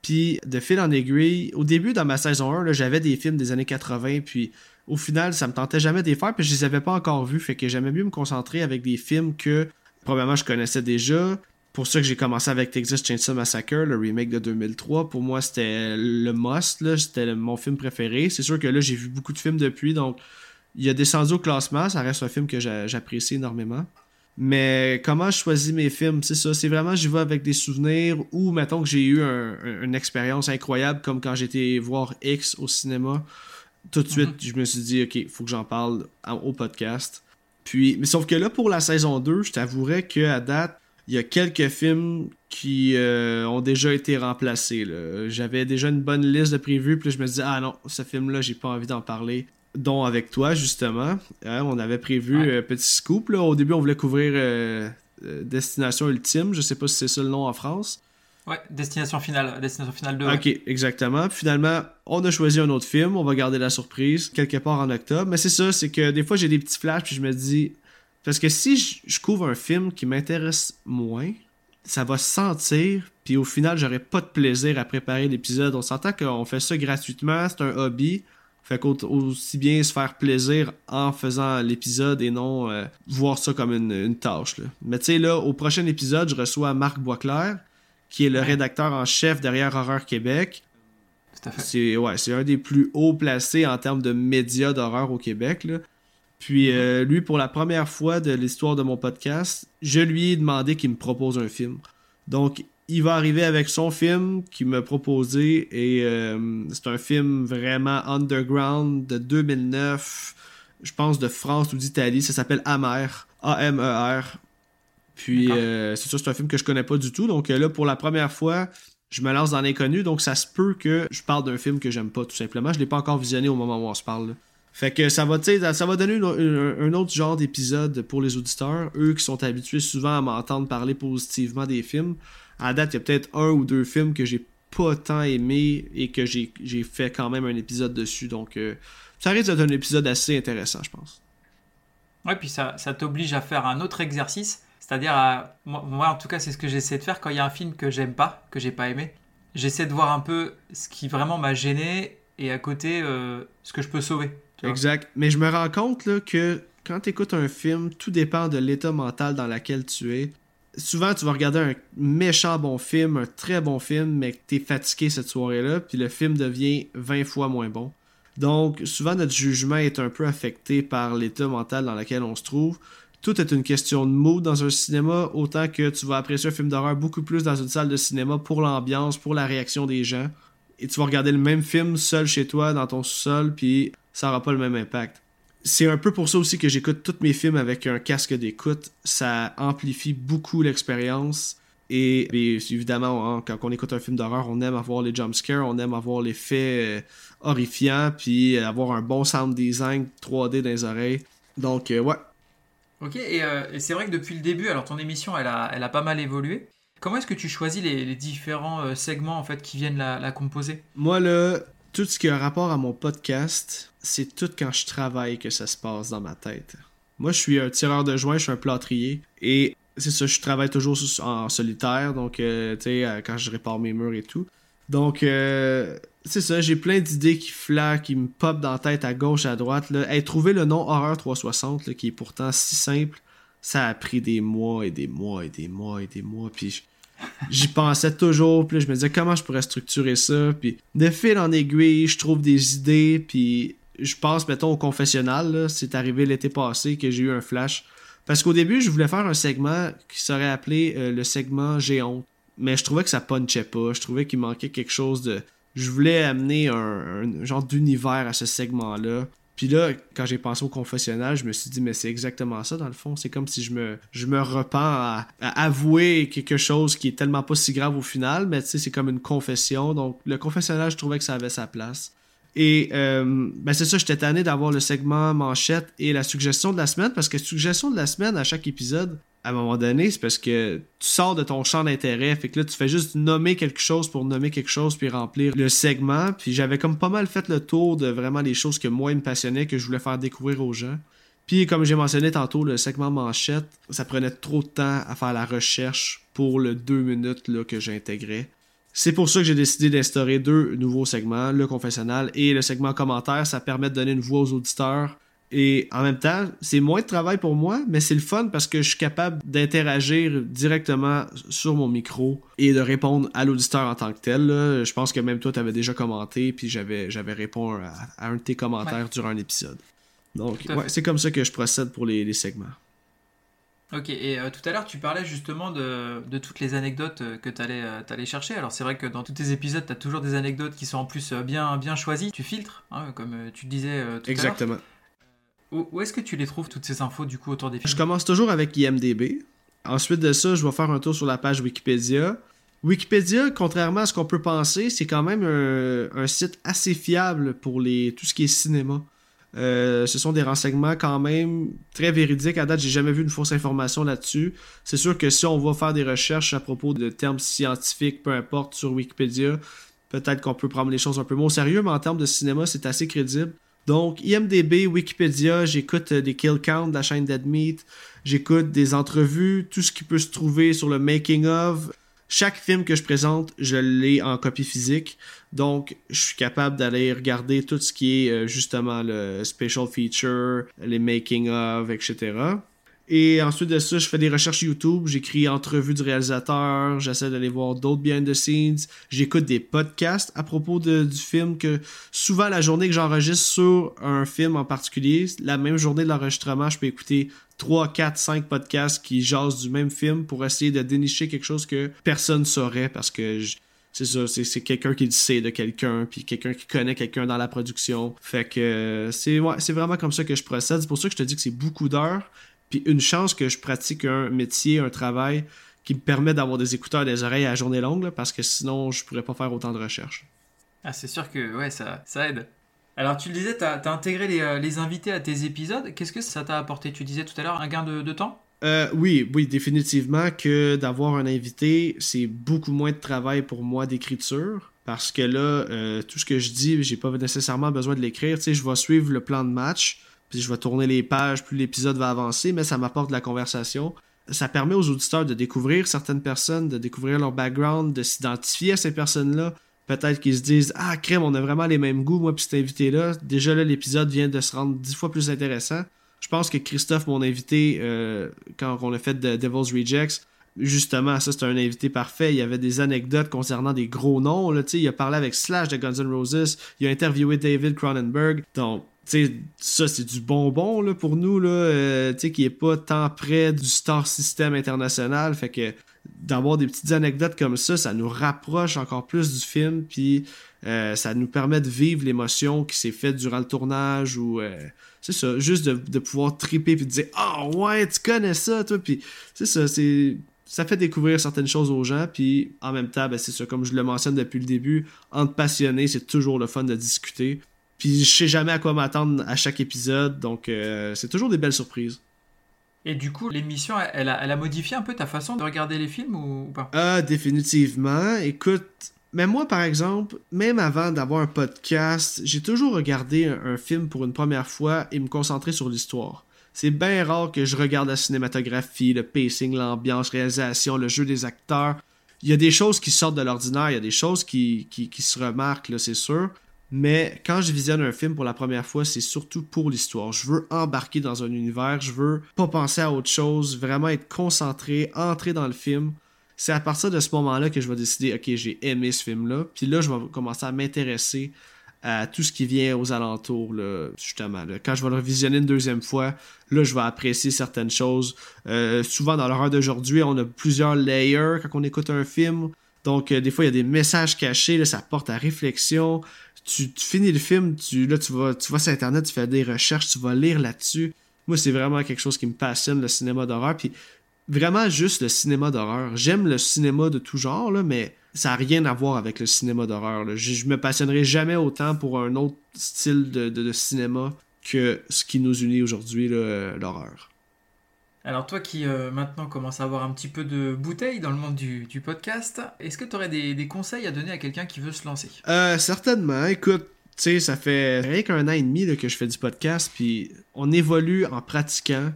Puis de fil en aiguille, au début dans ma saison 1, j'avais des films des années 80, puis au final, ça me tentait jamais de les faire, puis je les avais pas encore vus, fait que j'aimais mieux me concentrer avec des films que probablement je connaissais déjà, pour ça que j'ai commencé avec Texas Chainsaw Massacre, le remake de 2003. Pour moi, c'était le must, c'était mon film préféré. C'est sûr que là, j'ai vu beaucoup de films depuis, donc il a descendu au classement. Ça reste un film que j'apprécie énormément. Mais comment je choisis mes films, c'est ça. C'est vraiment, j'y vais avec des souvenirs ou, mettons que j'ai eu une expérience incroyable comme quand j'étais voir X au cinéma. Tout de suite, je me suis dit, OK, faut que j'en parle au podcast. Puis, mais sauf que là, pour la saison 2, je t'avouerais qu'à date, il y a quelques films qui euh, ont déjà été remplacés. J'avais déjà une bonne liste de prévus, puis je me disais, ah non, ce film-là, j'ai pas envie d'en parler. Dont avec toi, justement. Hein, on avait prévu un euh, Petit Scoop. Au début, on voulait couvrir euh, Destination Ultime. Je sais pas si c'est ça le nom en France. Ouais, Destination Finale. Destination Finale 2. Ok, exactement. finalement, on a choisi un autre film. On va garder la surprise quelque part en octobre. Mais c'est ça, c'est que des fois, j'ai des petits flashs, puis je me dis, parce que si je, couvre un film qui m'intéresse moins, ça va se sentir, puis au final, j'aurai pas de plaisir à préparer l'épisode. On s'entend qu'on fait ça gratuitement, c'est un hobby. Fait qu'aussi bien se faire plaisir en faisant l'épisode et non euh, voir ça comme une, tâche. Mais tu sais, là, au prochain épisode, je reçois Marc Boisclair, qui est le rédacteur en chef derrière Horreur Québec. C'est ouais, un des plus hauts placés en termes de médias d'horreur au Québec. Là. Puis euh, lui, pour la première fois de l'histoire de mon podcast, je lui ai demandé qu'il me propose un film. Donc, il va arriver avec son film qu'il m'a proposé et euh, c'est un film vraiment underground de 2009, je pense de France ou d'Italie. Ça s'appelle Amer, A-M-E-R. Puis euh, c'est sûr, c'est un film que je connais pas du tout. Donc là, pour la première fois, je me lance dans l'inconnu. Donc ça se peut que je parle d'un film que j'aime pas, tout simplement. Je l'ai pas encore visionné au moment où on se parle. Fait que ça va, ça va donner un, autre genre d'épisode pour les auditeurs, eux qui sont habitués souvent à m'entendre parler positivement des films. À date, il y a peut-être un ou deux films que j'ai pas tant aimé et que j'ai fait quand même un épisode dessus. Donc, euh, ça risque d'être un épisode assez intéressant, je pense. Ouais, puis ça, t'oblige à faire un autre exercice. C'est-à-dire, moi, en tout cas, c'est ce que j'essaie de faire quand il y a un film que j'aime pas, que j'ai pas aimé. J'essaie de voir un peu ce qui vraiment m'a gêné et à côté euh, ce que je peux sauver. Exact. Mais je me rends compte que quand tu écoutes un film, tout dépend de l'état mental dans lequel tu es. Souvent, tu vas regarder un méchant bon film, un très bon film, mais tu es fatigué cette soirée-là, puis le film devient 20 fois moins bon. Donc, souvent, notre jugement est un peu affecté par l'état mental dans lequel on se trouve. Tout est une question de mood dans un cinéma, autant que tu vas apprécier un film d'horreur beaucoup plus dans une salle de cinéma pour l'ambiance, pour la réaction des gens. Et tu vas regarder le même film seul chez toi, dans ton sous-sol, puis ça n'aura pas le même impact. C'est un peu pour ça aussi que j'écoute tous mes films avec un casque d'écoute. Ça amplifie beaucoup l'expérience. Et, évidemment, hein, quand on écoute un film d'horreur, on aime avoir les jumpscares, on aime avoir l'effet euh, horrifiant, puis avoir un bon sound design 3D dans les oreilles. Donc, euh, ouais. Ok, euh, et, c'est vrai que depuis le début, alors ton émission, elle a, elle a pas mal évolué. Comment est-ce que tu choisis les, différents segments en fait qui viennent la, composer? Moi, là, tout ce qui a rapport à mon podcast, c'est tout quand je travaille que ça se passe dans ma tête. Moi, je suis un tireur de joint, je suis un plâtrier. Et c'est ça, je travaille toujours en solitaire, donc, euh, tu sais, euh, quand je répare mes murs et tout. Donc, euh, c'est ça, j'ai plein d'idées qui flaquent, qui me pop dans la tête à gauche, à droite. Là. trouver le nom Horreur 360, qui est pourtant si simple, ça a pris des mois et des mois et des mois et des mois. Puis j'y pensais toujours, puis je me disais comment je pourrais structurer ça. Puis de fil en aiguille, je trouve des idées, puis je pense, mettons, au confessionnal, c'est arrivé l'été passé que j'ai eu un flash parce qu'au début, je voulais faire un segment qui serait appelé euh, le segment Géant. Mais je trouvais que ça punchait pas. Je trouvais qu'il manquait quelque chose de. Je voulais amener un, genre d'univers à ce segment-là. Puis là, quand j'ai pensé au confessionnal, je me suis dit, mais c'est exactement ça dans le fond. C'est comme si je me, je me repens à, avouer quelque chose qui est tellement pas si grave au final, mais tu sais, c'est comme une confession. Donc, le confessionnal, je trouvais que ça avait sa place. Et euh, ben c'est ça, j'étais tanné d'avoir le segment manchette et la suggestion de la semaine, parce que suggestion de la semaine à chaque épisode, à un moment donné, c'est parce que tu sors de ton champ d'intérêt, fait que là, tu fais juste nommer quelque chose pour nommer quelque chose, puis remplir le segment. Puis j'avais comme pas mal fait le tour de vraiment les choses que moi, me passionnaient, que je voulais faire découvrir aux gens. Puis comme j'ai mentionné tantôt, le segment manchette, ça prenait trop de temps à faire la recherche pour le deux minutes là, que j'intégrais. C'est pour ça que j'ai décidé d'instaurer deux nouveaux segments, le confessionnal et le segment commentaire. Ça permet de donner une voix aux auditeurs. Et en même temps, c'est moins de travail pour moi, mais c'est le fun parce que je suis capable d'interagir directement sur mon micro et de répondre à l'auditeur en tant que tel. Je pense que même toi, tu avais déjà commenté, puis j'avais, j'avais répondu à, un de tes commentaires durant un épisode. Donc, ouais, c'est comme ça que je procède pour les segments. Ok, et euh, tout à l'heure tu parlais justement de, toutes les anecdotes euh, que tu allais, euh, chercher. Alors c'est vrai que dans tous tes épisodes, tu as toujours des anecdotes qui sont en plus bien, bien choisies. Tu filtres, hein, comme tu disais tout Exactement. à l'heure. Où, est-ce que tu les trouves, toutes ces infos, du coup, autour des films? Je commence toujours avec IMDB. Ensuite de ça, je vais faire un tour sur la page Wikipédia. Wikipédia, contrairement à ce qu'on peut penser, c'est quand même un, un, site assez fiable pour les, tout ce qui est cinéma. Euh, ce sont des renseignements quand même très véridiques. À date, j'ai jamais vu une fausse information là-dessus. C'est sûr que si on va faire des recherches à propos de termes scientifiques, peu importe, sur Wikipédia, peut-être qu'on peut prendre les choses un peu moins au sérieux, mais en termes de cinéma, c'est assez crédible. Donc, IMDB, Wikipédia, j'écoute des kill count de la chaîne Dead Meat, j'écoute des entrevues, tout ce qui peut se trouver sur le making of, chaque film que je présente, je l'ai en copie physique. Donc, je suis capable d'aller regarder tout ce qui est euh, justement le special feature, les making of, etc. Et ensuite de ça, je fais des recherches YouTube, j'écris entrevues du réalisateur, j'essaie d'aller voir d'autres behind the scenes, j'écoute des podcasts à propos de, du film que souvent la journée que j'enregistre sur un film en particulier, la même journée de l'enregistrement, je peux écouter 3, 4, 5 podcasts qui jasent du même film pour essayer de dénicher quelque chose que personne saurait parce que c'est ça, c'est quelqu'un qui sait de quelqu'un, puis quelqu'un qui connaît quelqu'un dans la production. Fait que c'est ouais, c'est vraiment comme ça que je procède. C'est pour ça que je te dis que c'est beaucoup d'heures, puis une chance que je pratique un métier, un travail qui me permet d'avoir des écouteurs des oreilles à journée longue, parce que sinon je pourrais pas faire autant de recherches. Ah, c'est sûr que ouais, ça, ça aide. Alors tu le disais, tu as, intégré les, les, invités à tes épisodes. Qu'est-ce que ça t'a apporté? Tu disais tout à l'heure un gain de, de temps? Euh, oui, oui, définitivement que d'avoir un invité, c'est beaucoup moins de travail pour moi d'écriture. Parce que là, euh, tout ce que je dis, j'ai pas nécessairement besoin de l'écrire. Tu sais, je vais suivre le plan de match, puis je vais tourner les pages, plus l'épisode va avancer, mais ça m'apporte de la conversation. Ça permet aux auditeurs de découvrir certaines personnes, de découvrir leur background, de s'identifier à ces personnes-là. Peut-être qu'ils se disent Ah, crème, on a vraiment les mêmes goûts, moi, puis cet invité-là. Déjà là, l'épisode vient de se rendre dix fois plus intéressant. Je pense que Christophe, mon invité, euh, quand on a fait de Devil's Rejects, justement, ça c'est un invité parfait. Il y avait des anecdotes concernant des gros noms. Là, il a parlé avec Slash de Guns N' Roses. Il a interviewé David Cronenberg. Donc, ça c'est du bonbon là, pour nous, là, euh, qui est pas tant près du star system international. Fait que d'avoir des petites anecdotes comme ça, ça nous rapproche encore plus du film. Puis euh, ça nous permet de vivre l'émotion qui s'est faite durant le tournage ou c'est ça, juste de, pouvoir triper puis de dire Ah ouais, tu connais ça, toi, puis c'est ça, c'est. Ça fait découvrir certaines choses aux gens, puis en même temps, ben, c'est ça, comme je le mentionne depuis le début, entre passionnés, c'est toujours le fun de discuter. Puis je sais jamais à quoi m'attendre à chaque épisode, donc euh, c'est toujours des belles surprises. Et du coup, l'émission, elle a, elle a, modifié un peu ta façon de regarder les films ou, pas? Ah, définitivement. Écoute, mais moi, par exemple, même avant d'avoir un podcast, j'ai toujours regardé un, film pour une première fois et me concentrer sur l'histoire. C'est bien rare que je regarde la cinématographie, le pacing, l'ambiance, réalisation, le jeu des acteurs. Il y a des choses qui sortent de l'ordinaire, il y a des choses qui, qui, qui se remarquent, c'est sûr. Mais quand je visionne un film pour la première fois, c'est surtout pour l'histoire. Je veux embarquer dans un univers, je veux pas penser à autre chose, vraiment être concentré, entrer dans le film c'est à partir de ce moment-là que je vais décider, ok, j'ai aimé ce film-là. Puis là, je vais commencer à m'intéresser à tout ce qui vient aux alentours, justement. Quand je vais le visionner une deuxième fois, là, je vais apprécier certaines choses. Euh, souvent, dans l'horreur d'aujourd'hui, on a plusieurs layers quand on écoute un film. Donc, euh, des fois, il y a des messages cachés, ça porte à réflexion. Tu, finis le film, tu, là, tu vas, tu sur Internet, tu fais des recherches, tu vas lire là-dessus. Moi, c'est vraiment quelque chose qui me passionne, le cinéma d'horreur. Puis vraiment juste le cinéma d'horreur. J'aime le cinéma de tout genre, mais ça n'a rien à voir avec le cinéma d'horreur. Je, me passionnerai jamais autant pour un autre style de, cinéma que ce qui nous unit aujourd'hui, l'horreur. Alors toi qui euh, maintenant commence à avoir un petit peu de bouteille dans le monde du, podcast, est-ce que tu aurais des, conseils à donner à quelqu'un qui veut se lancer? Euh, Certainement. Écoute, tu sais, ça fait rien qu'un an et demi que je fais du podcast, puis on évolue en pratiquant.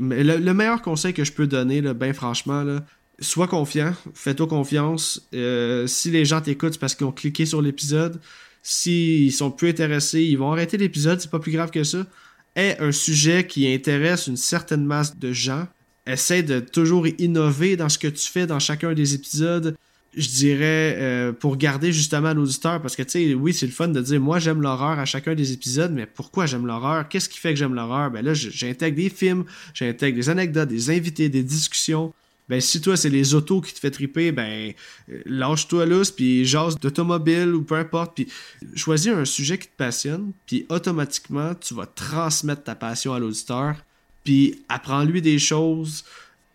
Mais le, meilleur conseil que je peux donner, là, ben franchement, là, sois confiant, fais-toi confiance. Euh, si les gens t'écoutent, c'est parce qu'ils ont cliqué sur l'épisode. S'ils sont plus intéressés, ils vont arrêter l'épisode, c'est pas plus grave que ça. Aie un sujet qui intéresse une certaine masse de gens. Essaie de toujours innover dans ce que tu fais dans chacun des épisodes je dirais, euh, pour garder justement l'auditeur, parce que, tu sais, oui, c'est le fun de dire, moi, j'aime l'horreur à chacun des épisodes, mais pourquoi j'aime l'horreur? Qu'est-ce qui fait que j'aime l'horreur? Ben là, j'intègre des films, j'intègre des anecdotes, des invités, des discussions. Ben, si toi, c'est les autos qui te fait triper, ben, euh, lâche-toi lousse, puis jase d'automobile ou peu importe, puis choisis un sujet qui te passionne, puis automatiquement, tu vas transmettre ta passion à l'auditeur, puis apprends-lui des choses,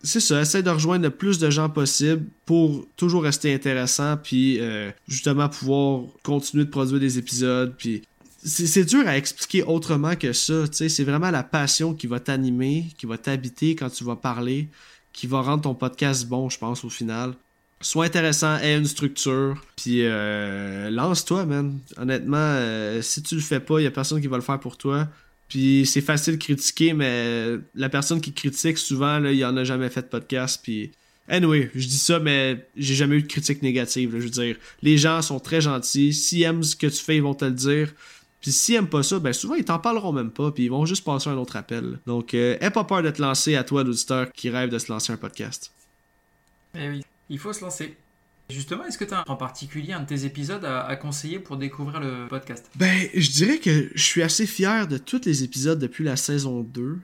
c'est ça, essaie de rejoindre le plus de gens possible pour toujours rester intéressant, puis euh, justement pouvoir continuer de produire des épisodes, puis c'est dur à expliquer autrement que ça, c'est vraiment la passion qui va t'animer, qui va t'habiter quand tu vas parler, qui va rendre ton podcast bon, je pense, au final. Sois intéressant, aie une structure, puis euh, lance-toi, man. Honnêtement, euh, si tu le fais pas, il y a personne qui va le faire pour toi. Puis c'est facile de critiquer, mais la personne qui critique, souvent, là, il en a jamais fait de podcast. Puis, anyway, je dis ça, mais j'ai jamais eu de critique négative. je veux dire, les gens sont très gentils. S'ils aiment ce que tu fais, ils vont te le dire. Puis s'ils aiment pas ça, ben souvent ils t'en parleront même pas, puis ils vont juste passer un autre appel. Donc, euh, aie pas peur de te lancer à toi, l'auditeur qui rêve de se lancer un podcast. Eh oui, il faut se lancer. Justement, est-ce que tu as en particulier un de tes épisodes à, conseiller pour découvrir le podcast? Ben, je dirais que je suis assez fier de tous les épisodes depuis la saison 2.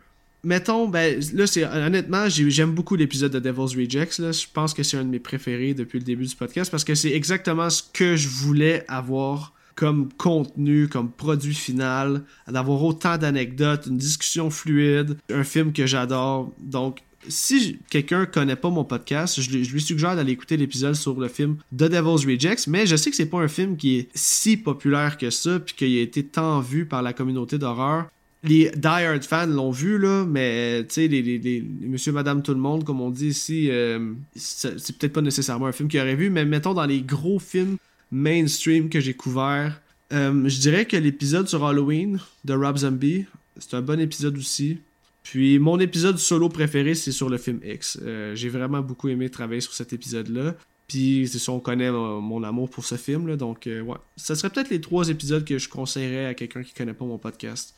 Mettons, ben là, c'est honnêtement, j'aime beaucoup l'épisode de Devil's Rejects. Là. Je pense que c'est un de mes préférés depuis le début du podcast parce que c'est exactement ce que je voulais avoir comme contenu, comme produit final, d'avoir autant d'anecdotes, une discussion fluide, un film que j'adore. Donc, si quelqu'un connaît pas mon podcast, je, lui suggère d'aller écouter l'épisode sur le film The Devil's Rejects, mais je sais que c'est pas un film qui est si populaire que ça, puis qu'il a été tant vu par la communauté d'horreur. Les die-hard fans l'ont vu, là, mais tu sais, les, monsieur, madame, tout le monde, comme on dit ici, euh, c'est peut-être pas nécessairement un film qu'il aurait vu, mais mettons dans les gros films mainstream que j'ai couverts, euh, je dirais que l'épisode sur Halloween de Rob Zombie, c'est un bon épisode aussi. Puis mon épisode solo préféré, c'est sur le film X. Euh, j'ai vraiment beaucoup aimé travailler sur cet épisode-là. Puis c'est on connaît mon, amour pour ce film, là, donc euh, ouais. Ça serait peut-être les trois épisodes que je conseillerais à quelqu'un qui connaît pas mon podcast.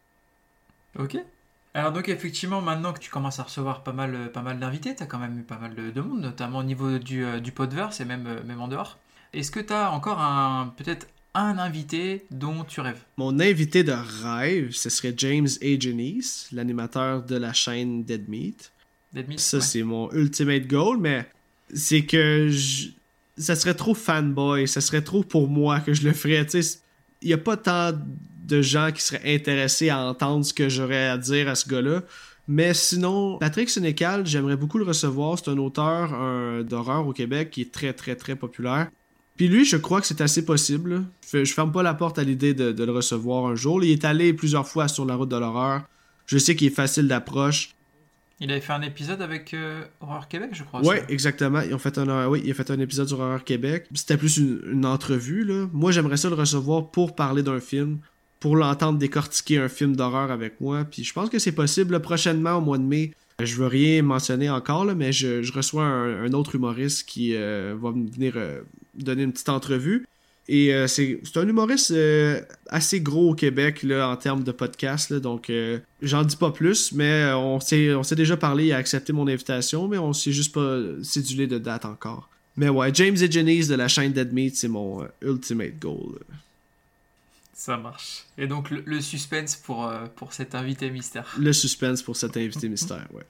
Ok. Alors donc effectivement, maintenant que tu commences à recevoir pas mal, pas mal d'invités, tu as quand même eu pas mal de, monde, notamment au niveau du, du podverse et même, même en dehors. Est-ce que tu as encore un peut-être un invité dont tu rêves? Mon invité de rêve, ce serait James A. Janice, l'animateur de la chaîne Dead Meat. Dead Meat ça, c'est mon ultimate goal, mais c'est que ça serait trop fanboy, ça serait trop pour moi que je le ferais. Il n'y a pas tant de gens qui seraient intéressés à entendre ce que j'aurais à dire à ce gars-là. Mais sinon, Patrick Sénécal, j'aimerais beaucoup le recevoir. C'est un auteur d'horreur au Québec qui est très, très, très populaire. Puis lui, je crois que c'est assez possible. Je, ferme pas la porte à l'idée de, le recevoir un jour. Il est allé plusieurs fois sur la route de l'horreur. Je sais qu'il est facile d'approche. Il avait fait un épisode avec euh, Horreur Québec, je crois. Oui, exactement. Ils ont fait un, oui, il a fait un épisode sur Horreur Québec. C'était plus une, entrevue. Là. Moi, j'aimerais ça le recevoir pour parler d'un film, pour l'entendre décortiquer un film d'horreur avec moi. Puis je pense que c'est possible prochainement, au mois de mai. Je veux rien mentionner encore, là, mais je, reçois un, autre humoriste qui euh, va venir euh, donner une petite entrevue. Et euh, c'est un humoriste assez gros au Québec là, en termes de podcast. donc, j'en dis pas plus, mais on s'est déjà parlé, il a accepté mon invitation, mais on s'est juste pas cédulé de date encore. Mais ouais, James et Janice de la chaîne Dead Meat, c'est mon ultimate goal. Ça marche. Et donc le, suspense pour, euh, pour cet invité mystère. Le suspense pour cet invité mystère, ouais.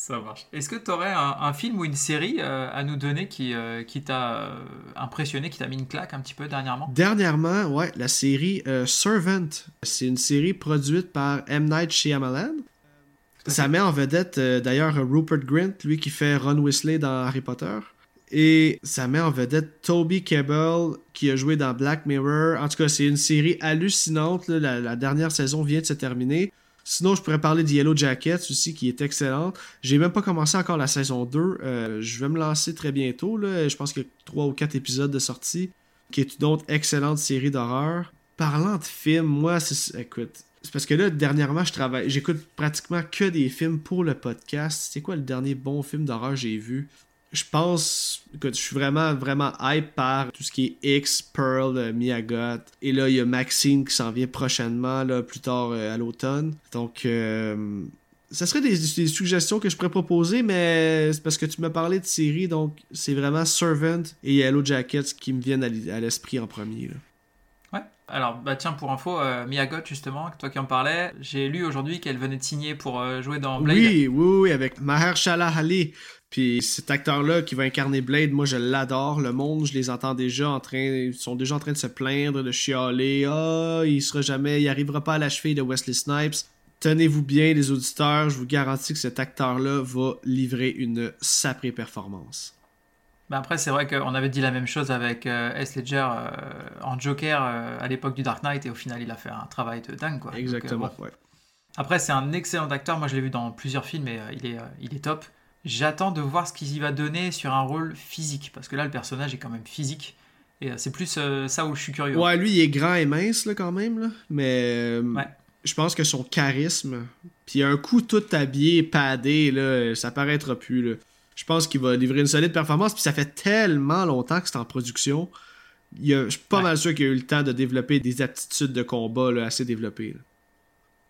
Ça marche. Est-ce que tu aurais un, film ou une série euh, à nous donner qui, euh, qui t'a impressionné, qui t'a mis une claque un petit peu dernièrement? Dernièrement, ouais, la série Servant. C'est une série produite par M. Night Shyamalan. Ça met en vedette d'ailleurs Rupert Grint, lui qui fait Ron Weasley dans Harry Potter. Et ça met en vedette Toby Kebbell qui a joué dans Black Mirror. En tout cas, c'est une série hallucinante. La, dernière saison vient de se terminer. Sinon, je pourrais parler de Yellow Jackets aussi, qui est excellente. J'ai même pas commencé encore la saison 2. Euh, je vais me lancer très bientôt. Là. Je pense qu'il y a 3 ou 4 épisodes de sortie, qui est une autre excellente série d'horreur. Parlant de films, moi, c'est... Écoute, c'est parce que là, dernièrement, je. J'écoute pratiquement que des films pour le podcast. C'est quoi le dernier bon film d'horreur que j'ai vu? Je pense, que je suis vraiment, vraiment hype par tout ce qui est X, Pearl, euh, Miyagot. Et là, il y a Maxine qui s'en vient prochainement, là, plus tard euh, à l'automne. Donc, euh, ça serait des, suggestions que je pourrais proposer, mais c'est parce que tu m'as parlé de série, donc c'est vraiment Servant et Yellow Jackets qui me viennent à l'esprit en premier. Ouais. Alors, bah tiens, pour info, Miyagot, justement, toi qui en parlais, j'ai lu aujourd'hui qu'elle venait de signer pour jouer dans Blade. Oui, oui, oui, avec Mahershala Ali. Puis cet acteur-là qui va incarner Blade, moi je l'adore. Le monde, je les entends déjà en train, ils sont déjà en train de se plaindre, de chialer. Ah, il sera jamais, il arrivera pas à la cheville de Wesley Snipes. Tenez-vous bien, les auditeurs, je vous garantis que cet acteur-là va livrer une saprée performance. Ben après, c'est vrai qu'on avait dit la même chose avec euh, S. Ledger euh, en Joker euh, à l'époque du Dark Knight, et au final, il a fait un travail de dingue. Quoi. Exactement, ouais. Après, c'est un excellent acteur. Moi, je l'ai vu dans plusieurs films et il, est, il est top. J'attends de voir ce qu'il y va donner sur un rôle physique, parce que là, le personnage est quand même physique. Et euh, c'est plus euh, ça où je suis curieux. Ouais, lui, il est grand et mince, là, quand même. Là. Mais euh, je pense que son charisme, puis un coup tout habillé, padé, là, ça paraîtra plus. Là. Je pense qu'il va livrer une solide performance, puis ça fait tellement longtemps que c'est en production. Il a, je suis pas mal sûr qu'il a eu le temps de développer des aptitudes de combat là, assez développées.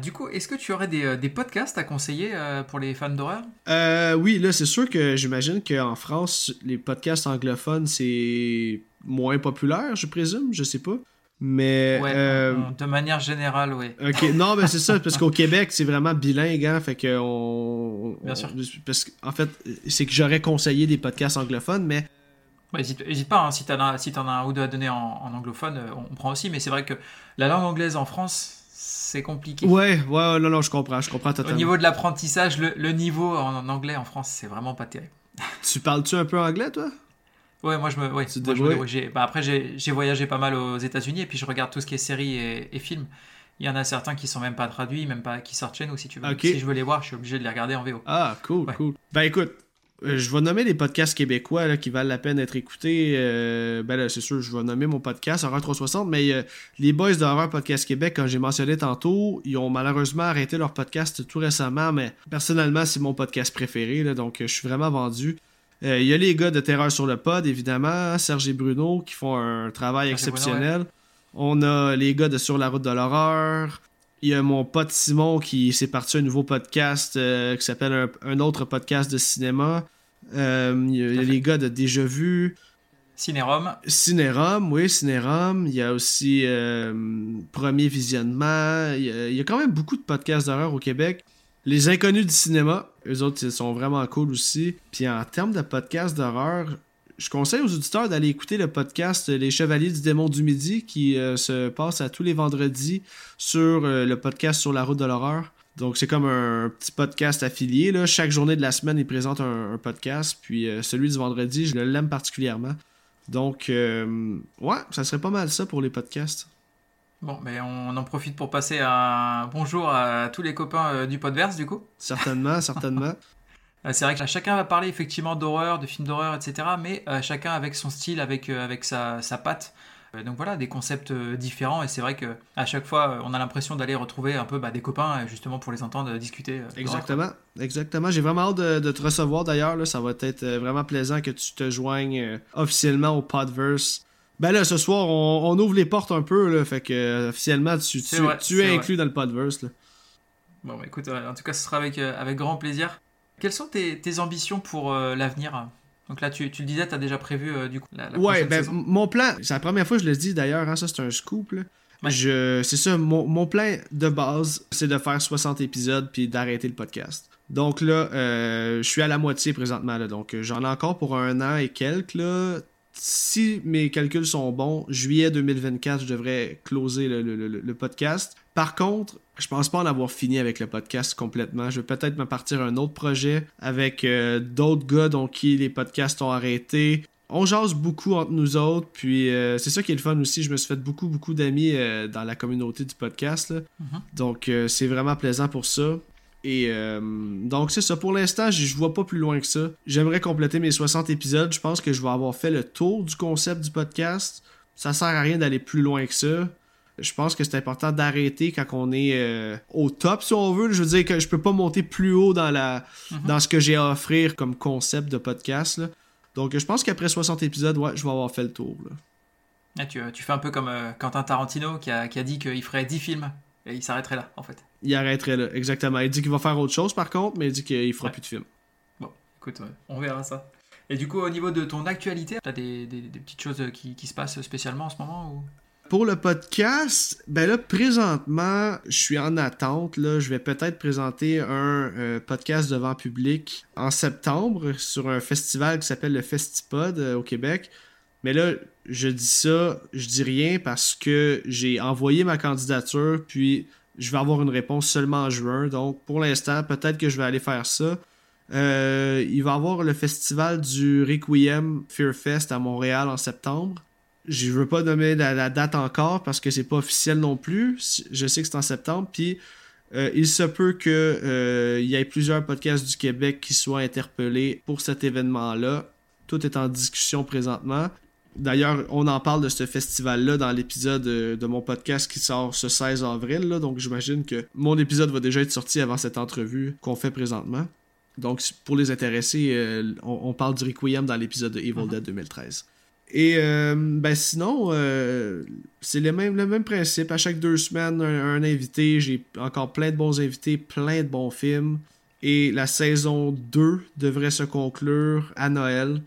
Du coup, est-ce que tu aurais des, euh, podcasts à conseiller euh, pour les fans d'horreur? Euh, Oui, là, c'est sûr que j'imagine qu'en France, les podcasts anglophones, c'est moins populaire, je présume, je sais pas. Mais. de manière générale, oui. Ok, non, mais c'est ça, parce qu'au Québec, c'est vraiment bilingue, hein, fait que on. Bien sûr. parce qu'en fait, c'est que j'aurais conseillé des podcasts anglophones, mais. N'hésite pas, hein, si t'en as, si en as un ou deux à donner en, en anglophone, on prend aussi, mais c'est vrai que la langue anglaise en France, c'est compliqué. Ouais, ouais, non, non, je comprends, je comprends totalement. Au niveau de l'apprentissage, le, niveau en, anglais en France, c'est vraiment pas terrible. tu parles-tu un peu anglais, toi? Ouais, moi je me. Ouais, bah, après, j'ai voyagé pas mal aux États-Unis et puis je regarde tout ce qui est séries et, films. Il y en a certains qui sont même pas traduits, même pas qui sortent chez nous si tu veux. Si je veux les voir, je suis obligé de les regarder en VO. Ah, cool, cool. Ben écoute, je vais nommer les podcasts québécois là, qui valent la peine d'être écoutés. Euh, ben c'est sûr, je vais nommer mon podcast, Horror 360, mais euh, les boys de Podcast Québec, comme j'ai mentionné tantôt, ils ont malheureusement arrêté leur podcast tout récemment, mais personnellement, c'est mon podcast préféré, là, donc je suis vraiment vendu. Il y a les gars de Terreur sur le Pod, évidemment, Serge et Bruno, qui font un travail exceptionnel. On a les gars de Sur la route de l'horreur. Il y a mon pote Simon qui s'est parti un nouveau podcast euh, qui s'appelle un, autre podcast de cinéma. Euh, il y a, les gars de Déjà Vu. Cinérum. Cinérum, oui, Cinérum. Il y a aussi euh, Premier Visionnement. Il y, a, quand même beaucoup de podcasts d'horreur au Québec. Les Inconnus du cinéma, eux autres, ils sont vraiment cool aussi. Puis en termes de podcasts d'horreur, je conseille aux auditeurs d'aller écouter le podcast Les Chevaliers du Démon du Midi qui euh, se passe à tous les vendredis sur euh, le podcast Sur la route de l'horreur. Donc c'est comme un petit podcast affilié. Là. Chaque journée de la semaine, ils présentent un, podcast. Puis euh, celui du vendredi, je l'aime particulièrement. Donc ouais, ça serait pas mal ça pour les podcasts. Bon, mais on en profite pour passer un bonjour à tous les copains du Podverse du coup. Certainement, certainement. Euh, c'est vrai que chacun va parler effectivement d'horreur, de films d'horreur, etc. Mais euh, chacun avec son style, avec, euh, avec sa, sa patte. donc voilà, des concepts différents. Et c'est vrai que à chaque fois, on a l'impression d'aller retrouver un peu bah, des copains justement pour les entendre discuter. Exactement, exactement. J'ai vraiment hâte de, te recevoir d'ailleurs. Ça va être vraiment plaisant que tu te joignes officiellement au Podverse. Ben là, ce soir, on, ouvre les portes un peu, là, fait que officiellement, tu, tu, es, inclus dans le Podverse. Bon, bah, écoute, en tout cas, ce sera avec, avec grand plaisir. Quelles sont tes, ambitions pour euh, l'avenir? Donc là, tu, le disais, tu as déjà prévu euh, du coup la, Ouais, ben, mon plan, c'est la première fois que je le dis d'ailleurs, hein, ça c'est un scoop. Je, c'est ça, mon, plan de base, c'est de faire 60 épisodes puis d'arrêter le podcast. Donc là, euh, je suis à la moitié présentement, là, donc j'en ai encore pour un an et quelques. Là. Si mes calculs sont bons, juillet 2024, je devrais closer le podcast. Par contre, je pense pas en avoir fini avec le podcast complètement. Je vais peut-être me partir un autre projet avec euh, d'autres gars dont qui les podcasts ont arrêté. On jase beaucoup entre nous autres, puis euh, c'est ça qui est le fun aussi. Je me suis fait beaucoup, beaucoup d'amis euh, dans la communauté du podcast. Mm-hmm. Donc c'est vraiment plaisant pour ça. Et donc c'est ça. Pour l'instant, je vois pas plus loin que ça. J'aimerais compléter mes 60 épisodes. Je pense que je vais avoir fait le tour du concept du podcast. Ça sert à rien d'aller plus loin que ça je pense que c'est important d'arrêter quand on est euh, au top, si on veut. Je veux dire que je peux pas monter plus haut dans, la, mhm. dans ce que j'ai à offrir comme concept de podcast. Donc, je pense qu'après 60 épisodes, ouais, je vais avoir fait le tour. Ah, tu, tu, fais un peu comme euh, Quentin Tarantino qui a, qui a dit qu'il ferait 10 films et il s'arrêterait là, en fait. Il arrêterait là, exactement. Il dit qu'il va faire autre chose, par contre, mais il dit qu'il fera plus de films. Bon, écoute, on verra ça. Et du coup, au niveau de ton actualité, tu as des, des, petites choses qui, qui, se passent spécialement en ce moment ou... Pour le podcast, ben là, présentement, je suis en attente. Là. Je vais peut-être présenter un euh, podcast devant public en septembre sur un festival qui s'appelle le Festipod euh, au Québec. Mais là, je dis ça, je dis rien parce que j'ai envoyé ma candidature, puis je vais avoir une réponse seulement en juin. Donc, pour l'instant, peut-être que je vais aller faire ça. Euh, il va y avoir le festival du Requiem Fear Fest à Montréal en septembre. Je veux pas nommer la, date encore parce que c'est pas officiel non plus. Je sais que c'est en septembre. Puis euh, il se peut qu'il euh, y ait plusieurs podcasts du Québec qui soient interpellés pour cet événement-là. Tout est en discussion présentement. D'ailleurs, on en parle de ce festival-là dans l'épisode de, mon podcast qui sort ce 16 avril. donc j'imagine que mon épisode va déjà être sorti avant cette entrevue qu'on fait présentement. Donc pour les intéressés, euh, on, parle du Requiem dans l'épisode de Evil mm-hmm. Dead 2013. Et euh, ben sinon, euh, c'est le même, le même principe. À chaque deux semaines, un, invité. J'ai encore plein de bons invités, plein de bons films. Et la saison 2 devrait se conclure à Noël.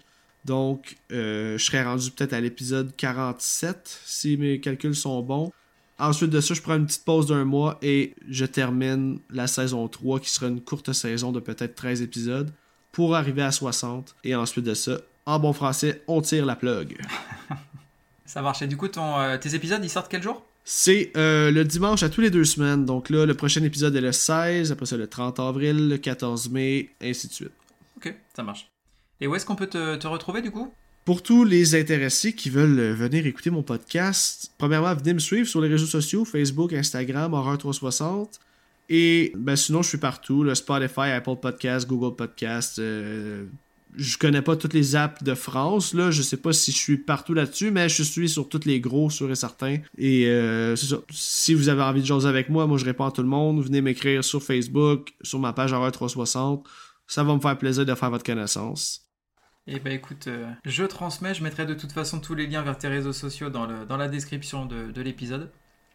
Donc, euh, je serais rendu peut-être à l'épisode 47, si mes calculs sont bons. Ensuite de ça, je prends une petite pause d'un mois et je termine la saison 3, qui sera une courte saison de peut-être 13 épisodes, pour arriver à 60. Et ensuite de ça, en bon français, on tire la plug. Ça marche. Et du coup, ton, euh, tes épisodes, ils sortent quel jour? C'est euh, le dimanche à tous les deux semaines. Donc là, le prochain épisode est le 16, après ça le 30 avril, le 14 mai, ainsi de suite. Ok, ça marche. Et où est-ce qu'on peut te, retrouver du coup? Pour tous les intéressés qui veulent euh, venir écouter mon podcast, premièrement, venez me suivre sur les réseaux sociaux, Facebook, Instagram, Horreur360. Et ben, sinon, je suis partout, le Spotify, Apple Podcast, Google Podcast, euh, je connais pas toutes les apps de France, là. Je sais pas si je suis partout là-dessus, mais je suis sur toutes les gros, sûr et certain. Et euh, c'est ça. Si vous avez envie de jaser avec moi, moi je réponds à tout le monde. Venez m'écrire sur Facebook, sur ma page Horreur 360. Ça va me faire plaisir de faire votre connaissance. Eh ben écoute, euh, je transmets, je mettrai de toute façon tous les liens vers tes réseaux sociaux dans, le, dans la description de, l'épisode.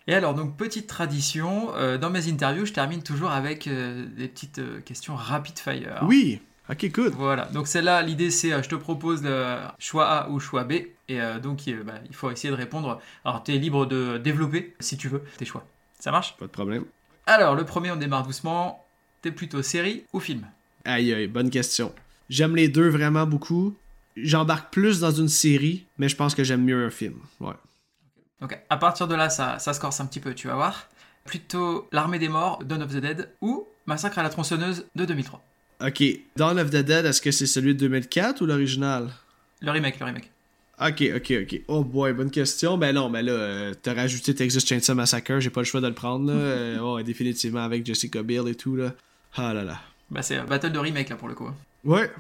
Et alors, donc, petite tradition, euh, dans mes interviews, je termine toujours avec des petites questions rapid fire. Oui Ok, cool. Voilà, donc celle-là, l'idée c'est euh, je te propose le choix A ou choix B, et euh, donc bah, il faut essayer de répondre. Alors tu es libre de développer, si tu veux, tes choix. Ça marche? Pas de problème. Alors, le premier, on démarre doucement. T'es plutôt série ou film? Aïe aïe, bonne question. J'aime les deux vraiment beaucoup. J'embarque plus dans une série, mais je pense que j'aime mieux un film. Ouais. Ok, à partir de là, ça, ça se corse un petit peu, tu vas voir. Plutôt L'Armée des Morts, Dawn of the Dead ou Massacre à la tronçonneuse de 2003. Ok. Dawn of the Dead, est-ce que c'est celui de 2004 ou l'original? Le remake, le remake. Ok, ok, ok. Oh boy, bonne question. Ben non, ben là, euh, t'as rajouté Texas Chainsaw Massacre, j'ai pas le choix de le prendre, là. Euh, oh, définitivement avec Jessica Biel et tout, là. Ah là là. Bah c'est battle de remake, là, pour le coup. Ouais.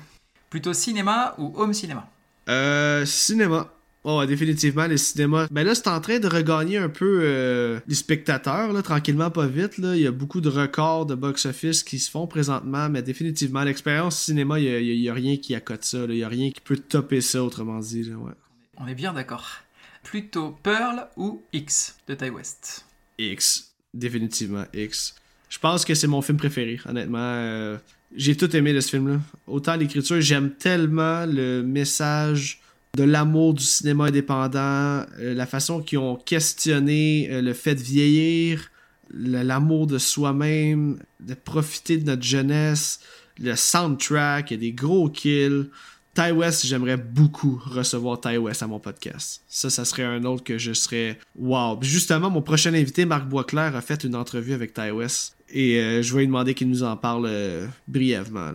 Plutôt cinéma ou home cinéma? Euh, cinéma. Oh, définitivement, les cinémas. Ben là, c'est en train de regagner un peu euh, les spectateurs, là, tranquillement, pas vite. Là. Il y a beaucoup de records de box-office qui se font présentement, mais définitivement, l'expérience cinéma, il n'y a, rien qui accote ça. Il n'y a rien qui peut topper ça, autrement dit. ouais. On est bien d'accord. Plutôt Pearl ou X de Ty West? X. Définitivement X. Je pense que c'est mon film préféré, honnêtement. Euh, j'ai tout aimé de ce film-là. Autant l'écriture, j'aime tellement le message de l'amour du cinéma indépendant, euh, la façon qu'ils ont questionné euh, le fait de vieillir, l'amour de soi-même, de profiter de notre jeunesse, le soundtrack, il y a des gros kills. Ty West, j'aimerais beaucoup recevoir Ty West à mon podcast. Ça, ça serait un autre que je serais wow. justement, mon prochain invité, Marc Boisclair, a fait une entrevue avec Ty West. Et euh, je vais lui demander qu'il nous en parle brièvement.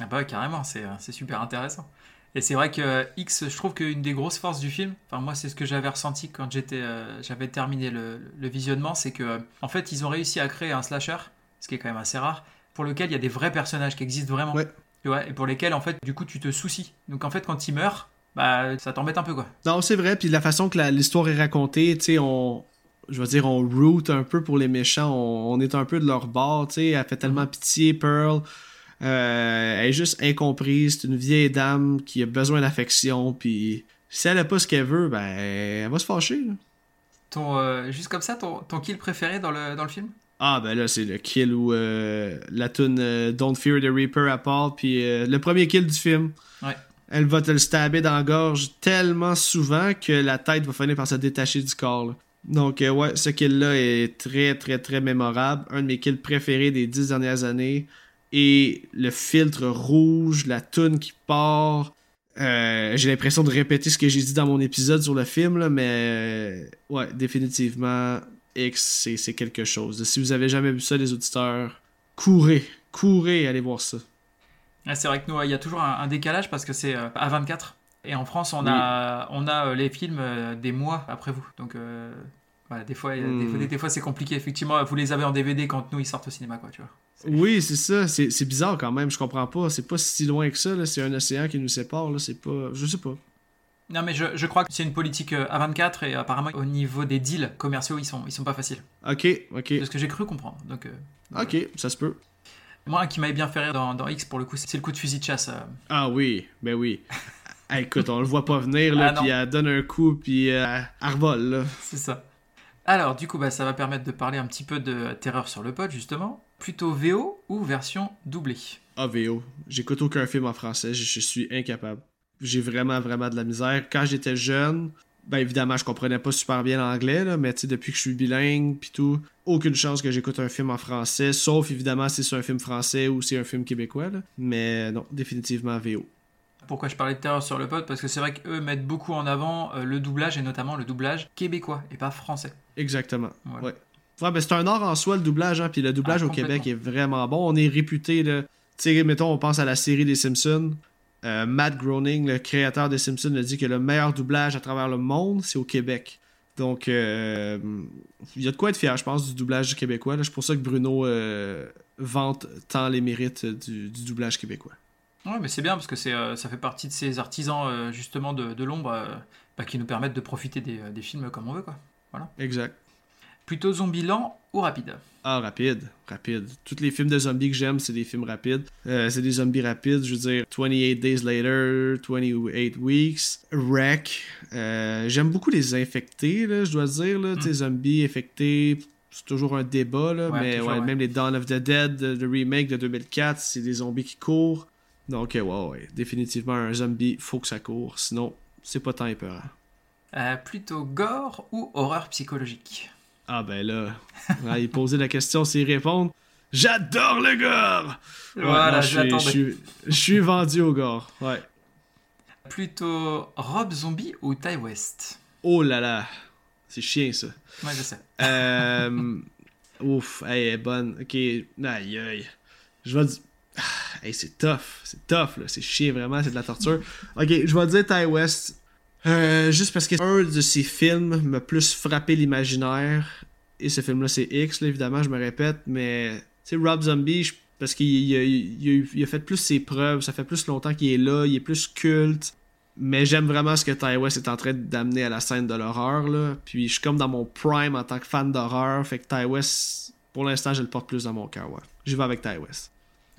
Ah bah carrément, c'est super intéressant. Et c'est vrai que X, je trouve qu'une des grosses forces du film, enfin moi c'est ce que j'avais ressenti quand j'étais, euh, j'avais terminé le, visionnement, c'est que en fait ils ont réussi à créer un slasher, ce qui est quand même assez rare, pour lequel il y a des vrais personnages qui existent vraiment. Ouais. Tu vois, et pour lesquels en fait du coup tu te soucies. Donc en fait quand ils meurent, bah ça t'embête un peu quoi. Non c'est vrai, puis la façon que l'histoire est racontée, tu sais on je veux dire, on root un peu pour les méchants, on, est un peu de leur bord, tu sais, elle fait tellement mhm. pitié, Pearl. Euh, elle est juste incomprise. C'est une vieille dame qui a besoin d'affection. Puis si elle n'a pas ce qu'elle veut, ben elle va se fâcher. Ton, euh, juste comme ça, ton, ton, kill préféré dans le, dans le film? Ah, ben là, c'est le kill où euh, la tune Don't Fear the Reaper à part. Puis le premier kill du film. Ouais. Elle va te le stabber dans la gorge tellement souvent que la tête va finir par se détacher du corps. Donc, ouais, ce kill-là est très, très, très mémorable. Un de mes kills préférés des dix dernières années et le filtre rouge, la toune qui part. Euh, j'ai l'impression de répéter ce que j'ai dit dans mon épisode sur le film, mais euh, ouais, définitivement, X, c'est quelque chose. Si vous avez jamais vu ça, les auditeurs, courez, courez, allez voir ça. c'est vrai que nous, il y a toujours un, décalage parce que c'est à euh, 24. Et en France, on a, on a les films des mois après vous. Donc, des fois, hmm. des fois, c'est compliqué. Effectivement, vous les avez en DVD quand nous ils sortent au cinéma, quoi, tu vois. Oui, c'est ça. C'est bizarre quand même. Je comprends pas. C'est pas si loin que ça. C'est un océan qui nous sépare. C'est pas. Je sais pas. Non, mais je, je crois que c'est une politique à 24 et apparemment au niveau des deals commerciaux, ils sont, ils sont pas faciles. Ok, ok. C'est ce que j'ai cru comprendre. Donc, euh, ok, ça se peut. Moi, un qui m'avait bien fait rire dans, dans, X pour le coup, c'est le coup de fusil de chasse. Euh. Ah oui, ben oui. écoute, on le voit pas venir, là, ah puis elle donne un coup, puis euh, elle revole, là. C'est ça. Alors, du coup, bah, ça va permettre de parler un petit peu de Terreur sur le pod, justement. Plutôt VO ou version doublée? Ah, VO. J'écoute aucun film en français, je, suis incapable. J'ai vraiment, vraiment de la misère. Quand j'étais jeune, ben évidemment, je comprenais pas super bien l'anglais, là, mais depuis que je suis bilingue, puis tout, aucune chance que j'écoute un film en français, sauf évidemment si c'est un film français ou si c'est un film québécois. Mais non, définitivement VO. Pourquoi je parlais de terreur sur le pod Parce que c'est vrai qu'eux mettent beaucoup en avant le doublage et notamment le doublage québécois et pas français. Exactement. Ouais. Ouais, ben c'est un art en soi le doublage, hein, puis le doublage ah, au Québec est vraiment bon. On est réputé, tu sais, mettons, on pense à la série des Simpsons. Euh, Matt Groening, le créateur des Simpsons, a dit que le meilleur doublage à travers le monde, c'est au Québec. Donc, euh, il y a de quoi être fier, je pense, du doublage québécois. C'est pour ça que Bruno euh, vante tant les mérites du, doublage québécois. Ouais, mais c'est bien parce que ça fait partie de ces artisans, justement, de, l'ombre bah, qui nous permettent de profiter des, des films comme on veut, quoi. Voilà. Exact. Plutôt zombie lent ou rapide? Ah, rapide, rapide. Tous les films de zombies que j'aime, c'est des films rapides. Euh, c'est des zombies rapides, je veux dire 28 Days Later, 28 Weeks, Wreck. Euh, j'aime beaucoup les infectés, là, je dois dire. Là, mm. Zombies infectés, c'est toujours un débat, là, mais même les Dawn of the Dead, le remake de 2004, c'est des zombies qui courent. Donc, ouais, ouais, définitivement, un zombie, faut que ça court. Sinon, c'est pas tant épeurant. Euh, plutôt gore ou horreur psychologique? Ah ben là, il posait la question, c'est répondre. J'adore le gore! Voilà, je, suis vendu au gore, ouais. Plutôt Rob Zombie ou Ty West? Oh là là, c'est chien ça. Ouais, je sais. Euh, ouf, elle est bonne. Ok, aïe aïe. Je vais dire. Ah, hey, c'est tough, c'est tough là, c'est chien vraiment, c'est de la torture. Ok, je vais dire Ty West euh, juste parce que un de ces films m'a plus frappé l'imaginaire. Et ce film-là, c'est X, évidemment, je me répète. Mais, tu Rob Zombie, parce qu'il a, fait plus ses preuves. Ça fait plus longtemps qu'il est là. Il est plus culte. Mais j'aime vraiment ce que Ty West est en train d'amener à la scène de l'horreur. là. Puis je suis comme dans mon prime en tant que fan d'horreur. Fait que Ty West, pour l'instant, je le porte plus dans mon cœur. Ouais. J'y vais avec Ty West.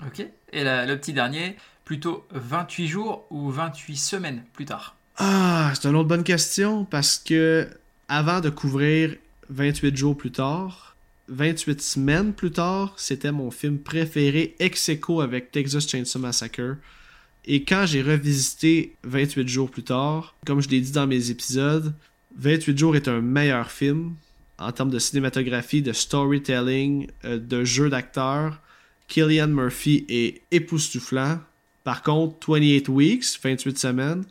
Ok. Et le petit dernier, plutôt 28 jours ou 28 semaines plus tard ah, c'est une autre bonne question parce que avant de couvrir 28 jours plus tard, 28 semaines plus tard, c'était mon film préféré ex aequo avec Texas Chainsaw Massacre. Et quand j'ai revisité 28 jours plus tard, comme je l'ai dit dans mes épisodes, 28 jours est un meilleur film en termes de cinématographie, de storytelling, euh, de jeu d'acteur. Killian Murphy est époustouflant. Par contre, 28 Weeks, 28 semaines,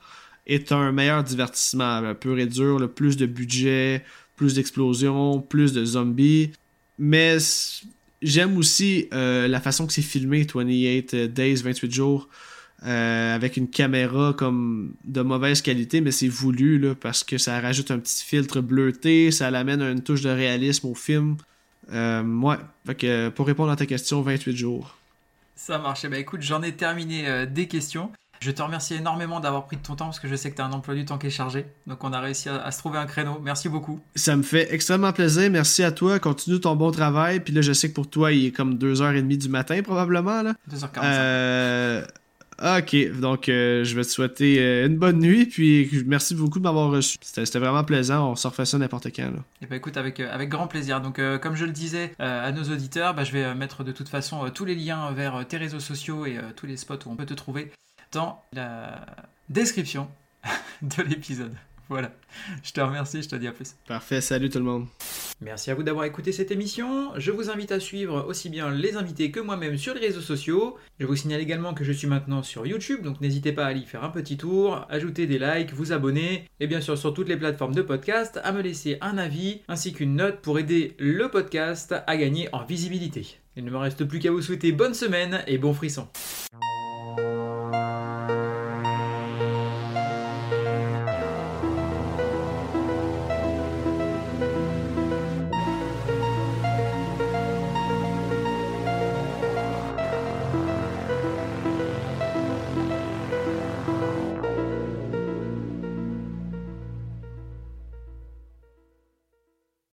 est un meilleur divertissement, peu réduire le plus de budget, plus d'explosions, plus de zombies. Mais j'aime aussi euh, la façon que c'est filmé, 28 Days, 28 jours, euh, avec une caméra comme de mauvaise qualité, mais c'est voulu parce que ça rajoute un petit filtre bleuté, ça l'amène à une touche de réalisme au film. Euh, ouais, pour répondre à ta question, 28 jours. Ça marche. Bah écoute, j'en ai terminé des questions. Je te remercie énormément d'avoir pris de ton temps parce que je sais que tu as un emploi du temps qui est chargé. Donc on a réussi à, se trouver un créneau. Merci beaucoup. Ça me fait extrêmement plaisir. Merci à toi. Continue ton bon travail. Puis là, je sais que pour toi, il est comme 2h30 du matin probablement. Là. 2h45. Euh... Ok, donc euh, je vais te souhaiter euh, une bonne nuit, puis merci beaucoup de m'avoir reçu. C'était vraiment plaisant, on se refait ça n'importe quand. Là. Et eh ben écoute, avec, euh, avec grand plaisir. Donc comme je le disais à nos auditeurs, bah, je vais mettre de toute façon tous les liens vers tes réseaux sociaux et tous les spots où on peut te trouver dans la description de l'épisode. Voilà. Je te remercie, je te dis à plus. Parfait, salut tout le monde. Merci à vous d'avoir écouté cette émission. Je vous invite à suivre aussi bien les invités que moi-même sur les réseaux sociaux. Je vous signale également que je suis maintenant sur YouTube, donc n'hésitez pas à aller faire un petit tour, ajouter des likes, vous abonner, et bien sûr sur toutes les plateformes de podcast, à me laisser un avis ainsi qu'une note pour aider le podcast à gagner en visibilité. Il ne me reste plus qu'à vous souhaiter bonne semaine et bon frisson.